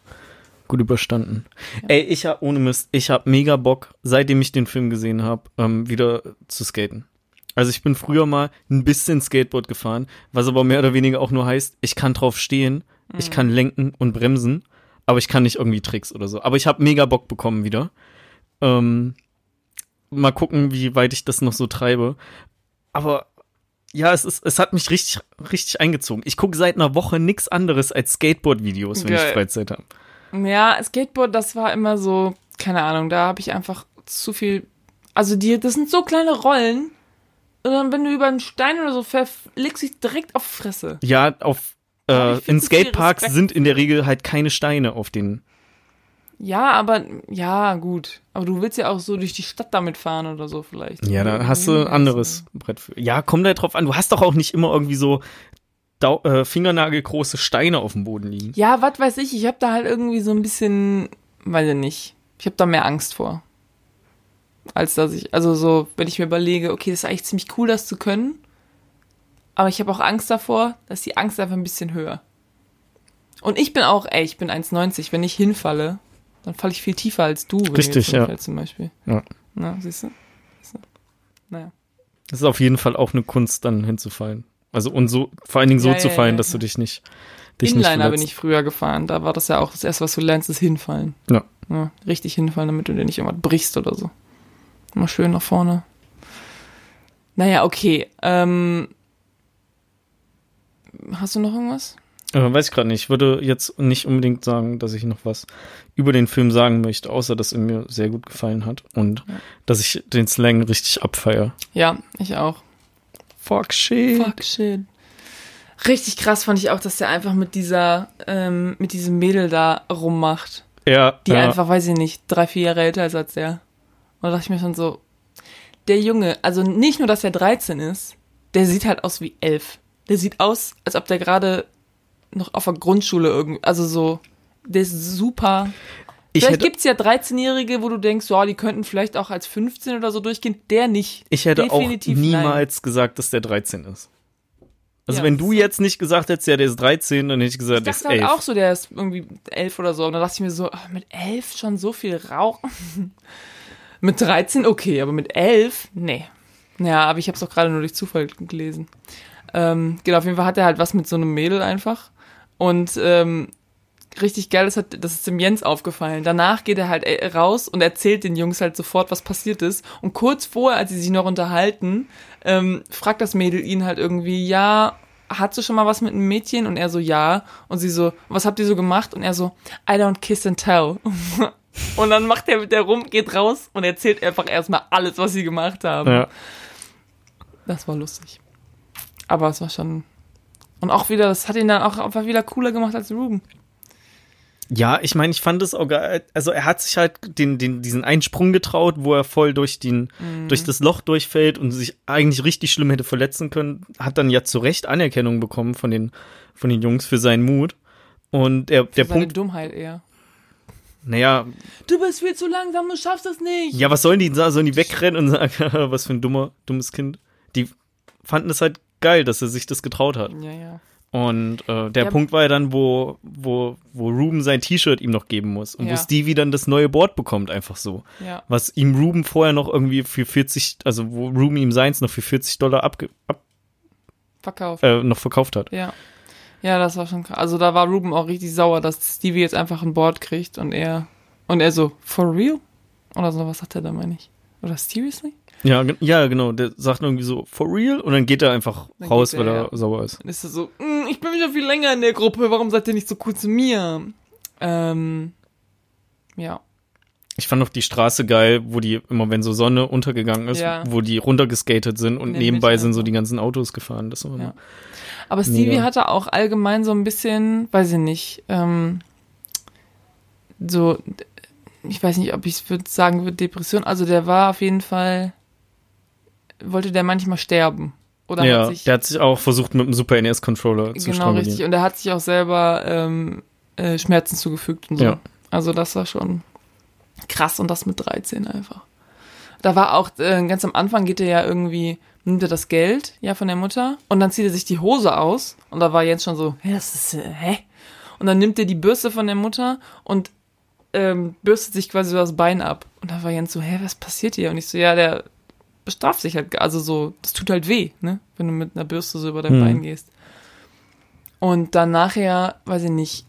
gut überstanden. Ja. Ey, ich hab ohne Mist, ich hab mega Bock, seitdem ich den Film gesehen habe, ähm, wieder zu skaten. Also ich bin früher mal ein bisschen Skateboard gefahren, was aber mehr oder weniger auch nur heißt, ich kann drauf stehen, mhm. ich kann lenken und bremsen, aber ich kann nicht irgendwie Tricks oder so. Aber ich habe mega Bock bekommen wieder. Ähm, mal gucken, wie weit ich das noch so treibe. Aber ja, es ist, es hat mich richtig, richtig eingezogen. Ich gucke seit einer Woche nichts anderes als Skateboard-Videos, wenn Geil. ich Freizeit habe. Ja, Skateboard, das war immer so, keine Ahnung, da habe ich einfach zu viel. Also die, das sind so kleine Rollen. Und dann, wenn du über einen Stein oder so fährst, legst du dich direkt auf Fresse. Ja, auf äh, in Skateparks sind in der Regel halt keine Steine auf den ja, aber ja, gut. Aber du willst ja auch so durch die Stadt damit fahren oder so vielleicht. Ja, da hast du ein anderes Brett für. Ja, komm da drauf an. Du hast doch auch nicht immer irgendwie so äh, fingernagelgroße Steine auf dem Boden liegen. Ja, was weiß ich. Ich habe da halt irgendwie so ein bisschen, weiß ich nicht. Ich habe da mehr Angst vor. Als dass ich, also so, wenn ich mir überlege, okay, das ist eigentlich ziemlich cool, das zu können. Aber ich habe auch Angst davor, dass die Angst einfach ein bisschen höher. Und ich bin auch, ey, ich bin 1,90. Wenn ich hinfalle, dann falle ich viel tiefer als du. Richtig, ja. Zum Beispiel. Ja. Na, siehst du? Siehst du? Naja. Das ist auf jeden Fall auch eine Kunst, dann hinzufallen. Also und so, vor allen Dingen so ja, zu fallen, ja, dass du dich nicht. Dich Inliner nicht bin ich früher gefahren. Da war das ja auch das erste, was du lernst, ist hinfallen. Ja. ja. Richtig hinfallen, damit du dir nicht irgendwas brichst oder so. Immer schön nach vorne. Naja, okay. Ähm, hast du noch irgendwas? Äh, weiß ich gerade nicht. Ich würde jetzt nicht unbedingt sagen, dass ich noch was über den Film sagen möchte, außer dass er mir sehr gut gefallen hat und ja. dass ich den Slang richtig abfeier. Ja, ich auch. Fuck shit. Fuck shit. Richtig krass fand ich auch, dass der einfach mit dieser, ähm, mit diesem Mädel da rummacht. Ja. Die ja. einfach, weiß ich nicht, drei, vier Jahre älter ist als der. Und da dachte ich mir schon so, der Junge, also nicht nur, dass er 13 ist, der sieht halt aus wie elf. Der sieht aus, als ob der gerade noch auf der Grundschule irgendwie, also so, der ist super. Ich vielleicht hätte, gibt's ja 13-Jährige, wo du denkst, ja, die könnten vielleicht auch als 15 oder so durchgehen. Der nicht. Ich hätte Definitiv auch niemals nein. gesagt, dass der 13 ist. Also ja, wenn du jetzt nicht gesagt hättest, ja, der ist 13, dann hätte ich gesagt, ich der ist 11. Ich halt auch so, der ist irgendwie 11 oder so. Und dann dachte ich mir so, ach, mit 11 schon so viel Rauchen. Mit 13 okay, aber mit 11, nee. Ja, aber ich habe es auch gerade nur durch Zufall gelesen. Ähm, genau, auf jeden Fall hat er halt was mit so einem Mädel einfach. Und ähm, richtig geil, das, hat, das ist dem Jens aufgefallen. Danach geht er halt äh, raus und erzählt den Jungs halt sofort, was passiert ist. Und kurz vorher, als sie sich noch unterhalten, ähm, fragt das Mädel ihn halt irgendwie, ja, hast du schon mal was mit einem Mädchen? Und er so, ja. Und sie so, was habt ihr so gemacht? Und er so, I don't kiss and tell. und dann macht er mit der rum, geht raus und erzählt einfach erstmal alles, was sie gemacht haben. Ja. Das war lustig. Aber es war schon und auch wieder, das hat ihn dann auch einfach wieder cooler gemacht als Ruben. Ja, ich meine, ich fand es auch geil. Also er hat sich halt den, den, diesen einen Sprung getraut, wo er voll durch den, mhm. durch das Loch durchfällt und sich eigentlich richtig schlimm hätte verletzen können. Hat dann ja zu Recht Anerkennung bekommen von den, von den Jungs für seinen Mut. Und der, der seine Punkt. Dummheit eher. Naja. Du bist viel zu langsam, du schaffst das nicht. Ja, was sollen die sagen? Sollen die wegrennen und sagen, was für ein dummer, dummes Kind? Die fanden es halt geil, dass er sich das getraut hat. Ja, ja. Und äh, der ja. Punkt war ja dann, wo, wo, wo Ruben sein T-Shirt ihm noch geben muss und ja. wo Stevie dann das neue Board bekommt, einfach so. Ja. Was ihm Ruben vorher noch irgendwie für 40, also wo Ruben ihm seins noch für 40 Dollar abge, ab, verkauft. Äh, noch verkauft hat. Ja. Ja, das war schon krass. Also da war Ruben auch richtig sauer, dass Stevie jetzt einfach ein Board kriegt und er, und er so, for real? Oder so, was sagt er da, meine ich? Oder seriously? Ja, ja, genau. Der sagt irgendwie so, for real? Und dann geht er einfach dann raus, er, weil er ja. sauer ist. Dann ist er so, mm, ich bin wieder viel länger in der Gruppe, warum seid ihr nicht so cool zu mir? Ähm, ja. Ich fand noch die Straße geil, wo die immer, wenn so Sonne untergegangen ist, ja. wo die runtergeskatet sind und nebenbei sind so die ganzen Autos gefahren. Das war ja. Aber Stevie mega. hatte auch allgemein so ein bisschen, weiß ich nicht, ähm, so, ich weiß nicht, ob ich es würde sagen würde, Depression. Also der war auf jeden Fall wollte der manchmal sterben. Oder ja, hat sich, der hat sich auch versucht, mit einem Super NES-Controller zu Genau, richtig. Und er hat sich auch selber ähm, äh, Schmerzen zugefügt und so. Ja. Also das war schon krass und das mit 13 einfach. Da war auch, äh, ganz am Anfang geht er ja irgendwie, nimmt er das Geld, ja, von der Mutter, und dann zieht er sich die Hose aus, und da war Jens schon so, hä, das ist, äh, hä? Und dann nimmt er die Bürste von der Mutter und ähm, bürstet sich quasi so das Bein ab. Und da war Jens so, hä, was passiert hier? Und ich so, ja, der bestraft sich halt, also so, das tut halt weh, ne, wenn du mit einer Bürste so über dein Hm. Bein gehst. Und dann nachher, weiß ich nicht,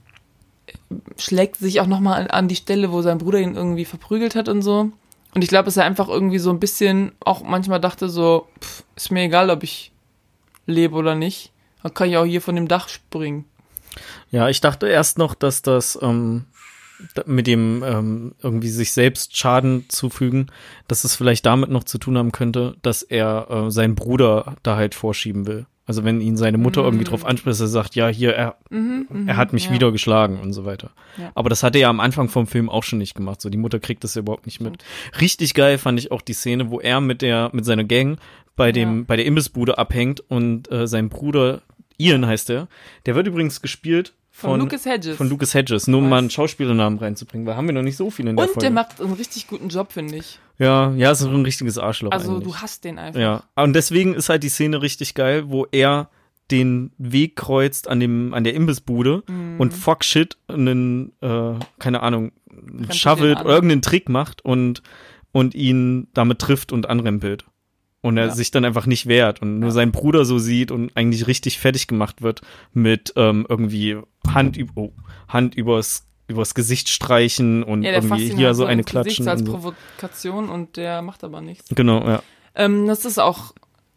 schlägt sich auch nochmal an die Stelle, wo sein Bruder ihn irgendwie verprügelt hat und so. Und ich glaube, dass er einfach irgendwie so ein bisschen auch manchmal dachte so, pff, ist mir egal, ob ich lebe oder nicht. Dann kann ich auch hier von dem Dach springen. Ja, ich dachte erst noch, dass das ähm, mit dem ähm, irgendwie sich selbst Schaden zufügen, dass es vielleicht damit noch zu tun haben könnte, dass er äh, seinen Bruder da halt vorschieben will. Also wenn ihn seine Mutter Mm. irgendwie drauf anspricht, er sagt, ja, hier, er, er hat mich ja. wieder geschlagen und so weiter. Ja. Aber das hat er ja am Anfang vom Film auch schon nicht gemacht. So, die Mutter kriegt das ja überhaupt nicht mit. Richtig geil fand ich auch die Szene, wo er mit der, mit seiner Gang bei dem, Ja. bei der Imbissbude abhängt und äh, sein Bruder, Ian heißt er, der wird übrigens gespielt Von, von, Lucas Hedges. von Lucas Hedges, nur um mal einen Schauspielernamen reinzubringen, weil haben wir noch nicht so viele in der und Folge. der macht einen richtig guten Job, finde ich. ja, ja, ist ein richtiges Arschloch Also eigentlich. du hast den einfach. Ja, und deswegen ist halt die Szene richtig geil, wo er den Weg kreuzt an dem an der Imbissbude Mhm. und fuck shit einen äh, keine Ahnung Rempelt oder irgendeinen Trick macht und und ihn damit trifft und anrempelt und er Ja. sich dann einfach nicht wehrt und nur Ja. seinen Bruder so sieht und eigentlich richtig fertig gemacht wird mit ähm, irgendwie Hand über oh, Hand übers übers Gesicht streichen und Ja, irgendwie hier halt so eine ins Gesicht klatschen als und so. Provokation und der macht aber nichts. genau ja Ähm, das ist auch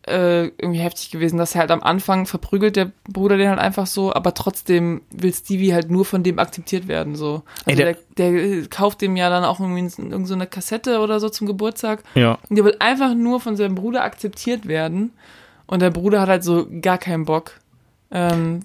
äh, irgendwie heftig gewesen, dass er halt am Anfang verprügelt der Bruder den halt einfach so, aber trotzdem will Stevie halt nur von dem akzeptiert werden, so. Ey, Also der- der, der, äh, kauft dem ja dann auch irgendwie irgend so eine Kassette oder so zum Geburtstag ja und der will einfach nur von seinem Bruder akzeptiert werden und der Bruder hat halt so gar keinen Bock. Ähm,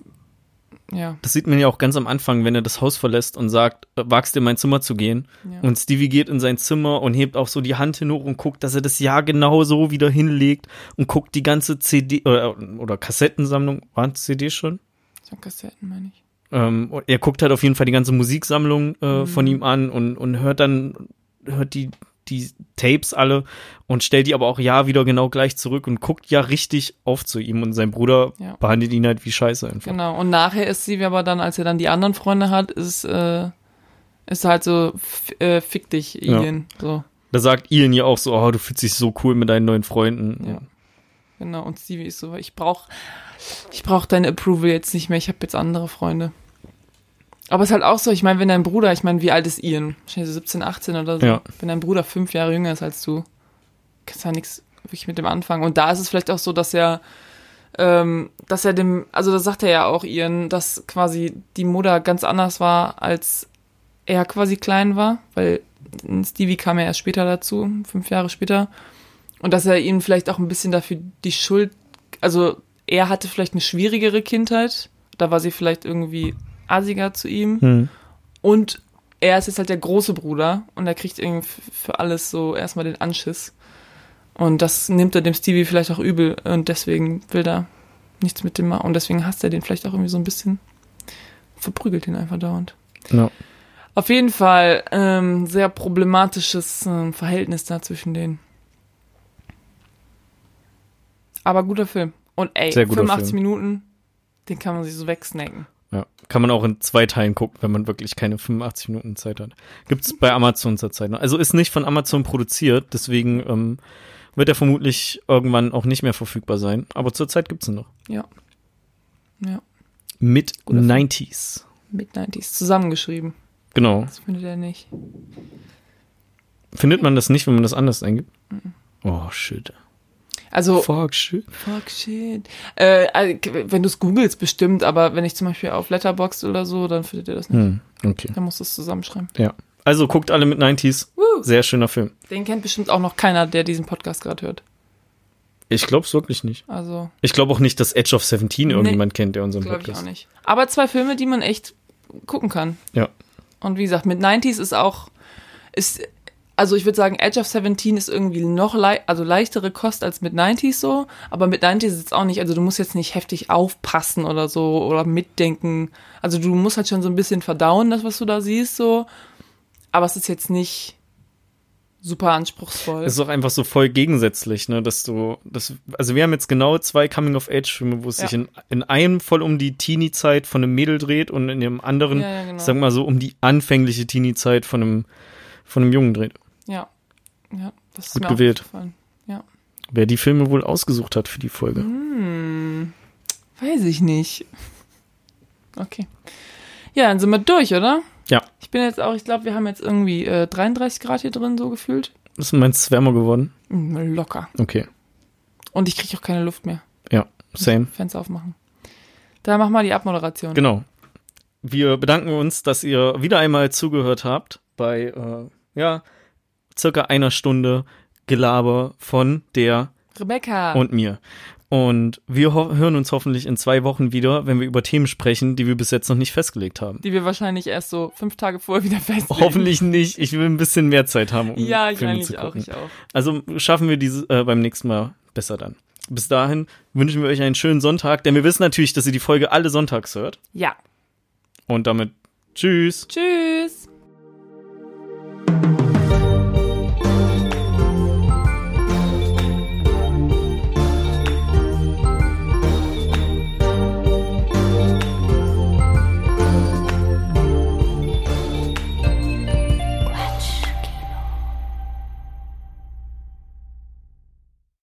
ja, Das sieht man ja auch ganz am Anfang, wenn er das Haus verlässt und sagt, äh, wagst du in mein Zimmer zu gehen? ja. Und Stevie geht in sein Zimmer und hebt auch so die Hand hin hoch und guckt, dass er das ja genau so wieder hinlegt und guckt die ganze CD oder, oder Kassettensammlung, waren CD schon? so Kassetten meine ich. Ähm, er guckt halt auf jeden Fall die ganze Musiksammlung äh, Mhm. von ihm an und, und hört dann, hört die, die Tapes alle und stellt die aber auch ja wieder genau gleich zurück und guckt ja richtig auf zu ihm und sein Bruder Ja. behandelt ihn halt wie Scheiße einfach. Genau. Und nachher ist sie aber dann, als er dann die anderen Freunde hat, ist, äh, ist halt so, äh, fick dich, Ja. Ian. So, Da sagt Ian ja auch so, oh, du fühlst dich so cool mit deinen neuen Freunden. Ja. genau. Und Stevie ist so, ich brauch, ich brauch deine Approval jetzt nicht mehr, ich habe jetzt andere Freunde. Aber es ist halt auch so, ich meine, wenn dein Bruder, ich meine, wie alt ist Ian? Wahrscheinlich so 17, 18 oder so. Ja. Wenn dein Bruder fünf Jahre jünger ist als du, kannst du ja nichts wirklich mit dem anfangen. Und da ist es vielleicht auch so, dass er, ähm, dass er dem, also das sagt er ja auch Ian, dass quasi die Mutter ganz anders war, als er quasi klein war, weil Stevie kam ja erst später dazu, fünf Jahre später. Und dass er ihm vielleicht auch ein bisschen dafür die Schuld, also er hatte vielleicht eine schwierigere Kindheit, da war sie vielleicht irgendwie assiger zu ihm. Hm. Und er ist jetzt halt der große Bruder und er kriegt irgendwie für alles so erstmal den Anschiss. Und das nimmt er dem Stevie vielleicht auch übel und deswegen will er nichts mit dem machen. Und deswegen hasst er den vielleicht auch irgendwie so ein bisschen. Verprügelt ihn einfach dauernd. Ja. Auf jeden Fall ähm, sehr problematisches ähm, Verhältnis da zwischen denen. Aber guter Film. Und ey, Sehr guter 85 Film. Minuten, den kann man sich so wegsnacken. Ja, kann man auch in zwei Teilen gucken, wenn man wirklich keine 85 Minuten Zeit hat. Gibt's bei Amazon zurzeit noch. Also ist nicht von Amazon produziert, deswegen ähm, wird er vermutlich irgendwann auch nicht mehr verfügbar sein. Aber zurzeit gibt's ihn noch. Ja. Ja. Mit Guter Film. 90s. Mid-90s zusammengeschrieben. Genau. Das findet er nicht. Findet man das nicht, wenn man das anders eingibt? Oh, shit. Also, Fuck, shit. fuck shit. Äh, also, wenn du es googelst, bestimmt, aber wenn ich zum Beispiel auf Letterboxd oder so, dann findet ihr das nicht. Hm, okay. Dann musst du es zusammenschreiben. Ja. Also guckt alle mit 90s. Woo. Sehr schöner Film. Den kennt bestimmt auch noch keiner, der diesen Podcast gerade hört. Ich glaub's wirklich nicht. Also, Ich glaube auch nicht, dass Edge of 17 Nee. irgendjemand kennt, der unseren glaube ich auch Podcast. nicht. Aber zwei Filme, die man echt gucken kann. Ja. Und wie gesagt, mit 90s ist auch, ist, also ich würde sagen, Edge of 17 ist irgendwie noch lei also leichtere Kost als mit 90s so, aber mit 90s ist es auch nicht, also du musst jetzt nicht heftig aufpassen oder so oder mitdenken. Also du musst halt schon so ein bisschen verdauen, das, was du da siehst, so. Aber es ist jetzt nicht super anspruchsvoll. Es ist auch einfach so voll gegensätzlich, ne, dass du, das, also wir haben jetzt genau zwei Coming-of-Age-Filme, wo es Ja. sich in, in einem voll um die Teenie-Zeit von einem Mädel dreht und in dem anderen, Ja, ja, genau. sag mal so, um die anfängliche Teenie-Zeit von einem, von einem Jungen dreht. Ja. Das ist Gut mir gewählt. auch aufgefallen. Ja. Wer die Filme wohl ausgesucht hat für die Folge. Hm, weiß ich nicht. Okay. Ja, dann sind wir durch, oder? Ja. Ich bin jetzt auch, ich glaube, wir haben jetzt irgendwie äh, 33 Grad hier drin, so gefühlt. Ist meins wärmer geworden? Hm, locker. Okay. Und ich kriege auch keine Luft mehr. Ja, same. Fenster aufmachen. Da mach mal die Abmoderation. Genau. Wir bedanken uns, dass ihr wieder einmal zugehört habt bei, äh, ja, circa einer Stunde Gelaber von der Rebecca. und mir. Und wir hören uns hoffentlich in zwei Wochen wieder, wenn wir über Themen sprechen, die wir bis jetzt noch nicht festgelegt haben. die wir wahrscheinlich erst so fünf Tage vorher wieder festlegen. Hoffentlich nicht. Ich will ein bisschen mehr Zeit haben, um Ja, ich Filme zu auch, gucken. ich auch. Also schaffen wir diese äh, beim nächsten Mal besser dann. Bis dahin wünschen wir euch einen schönen Sonntag, denn wir wissen natürlich, dass ihr die Folge alle sonntags hört. Ja. Und damit tschüss. Tschüss.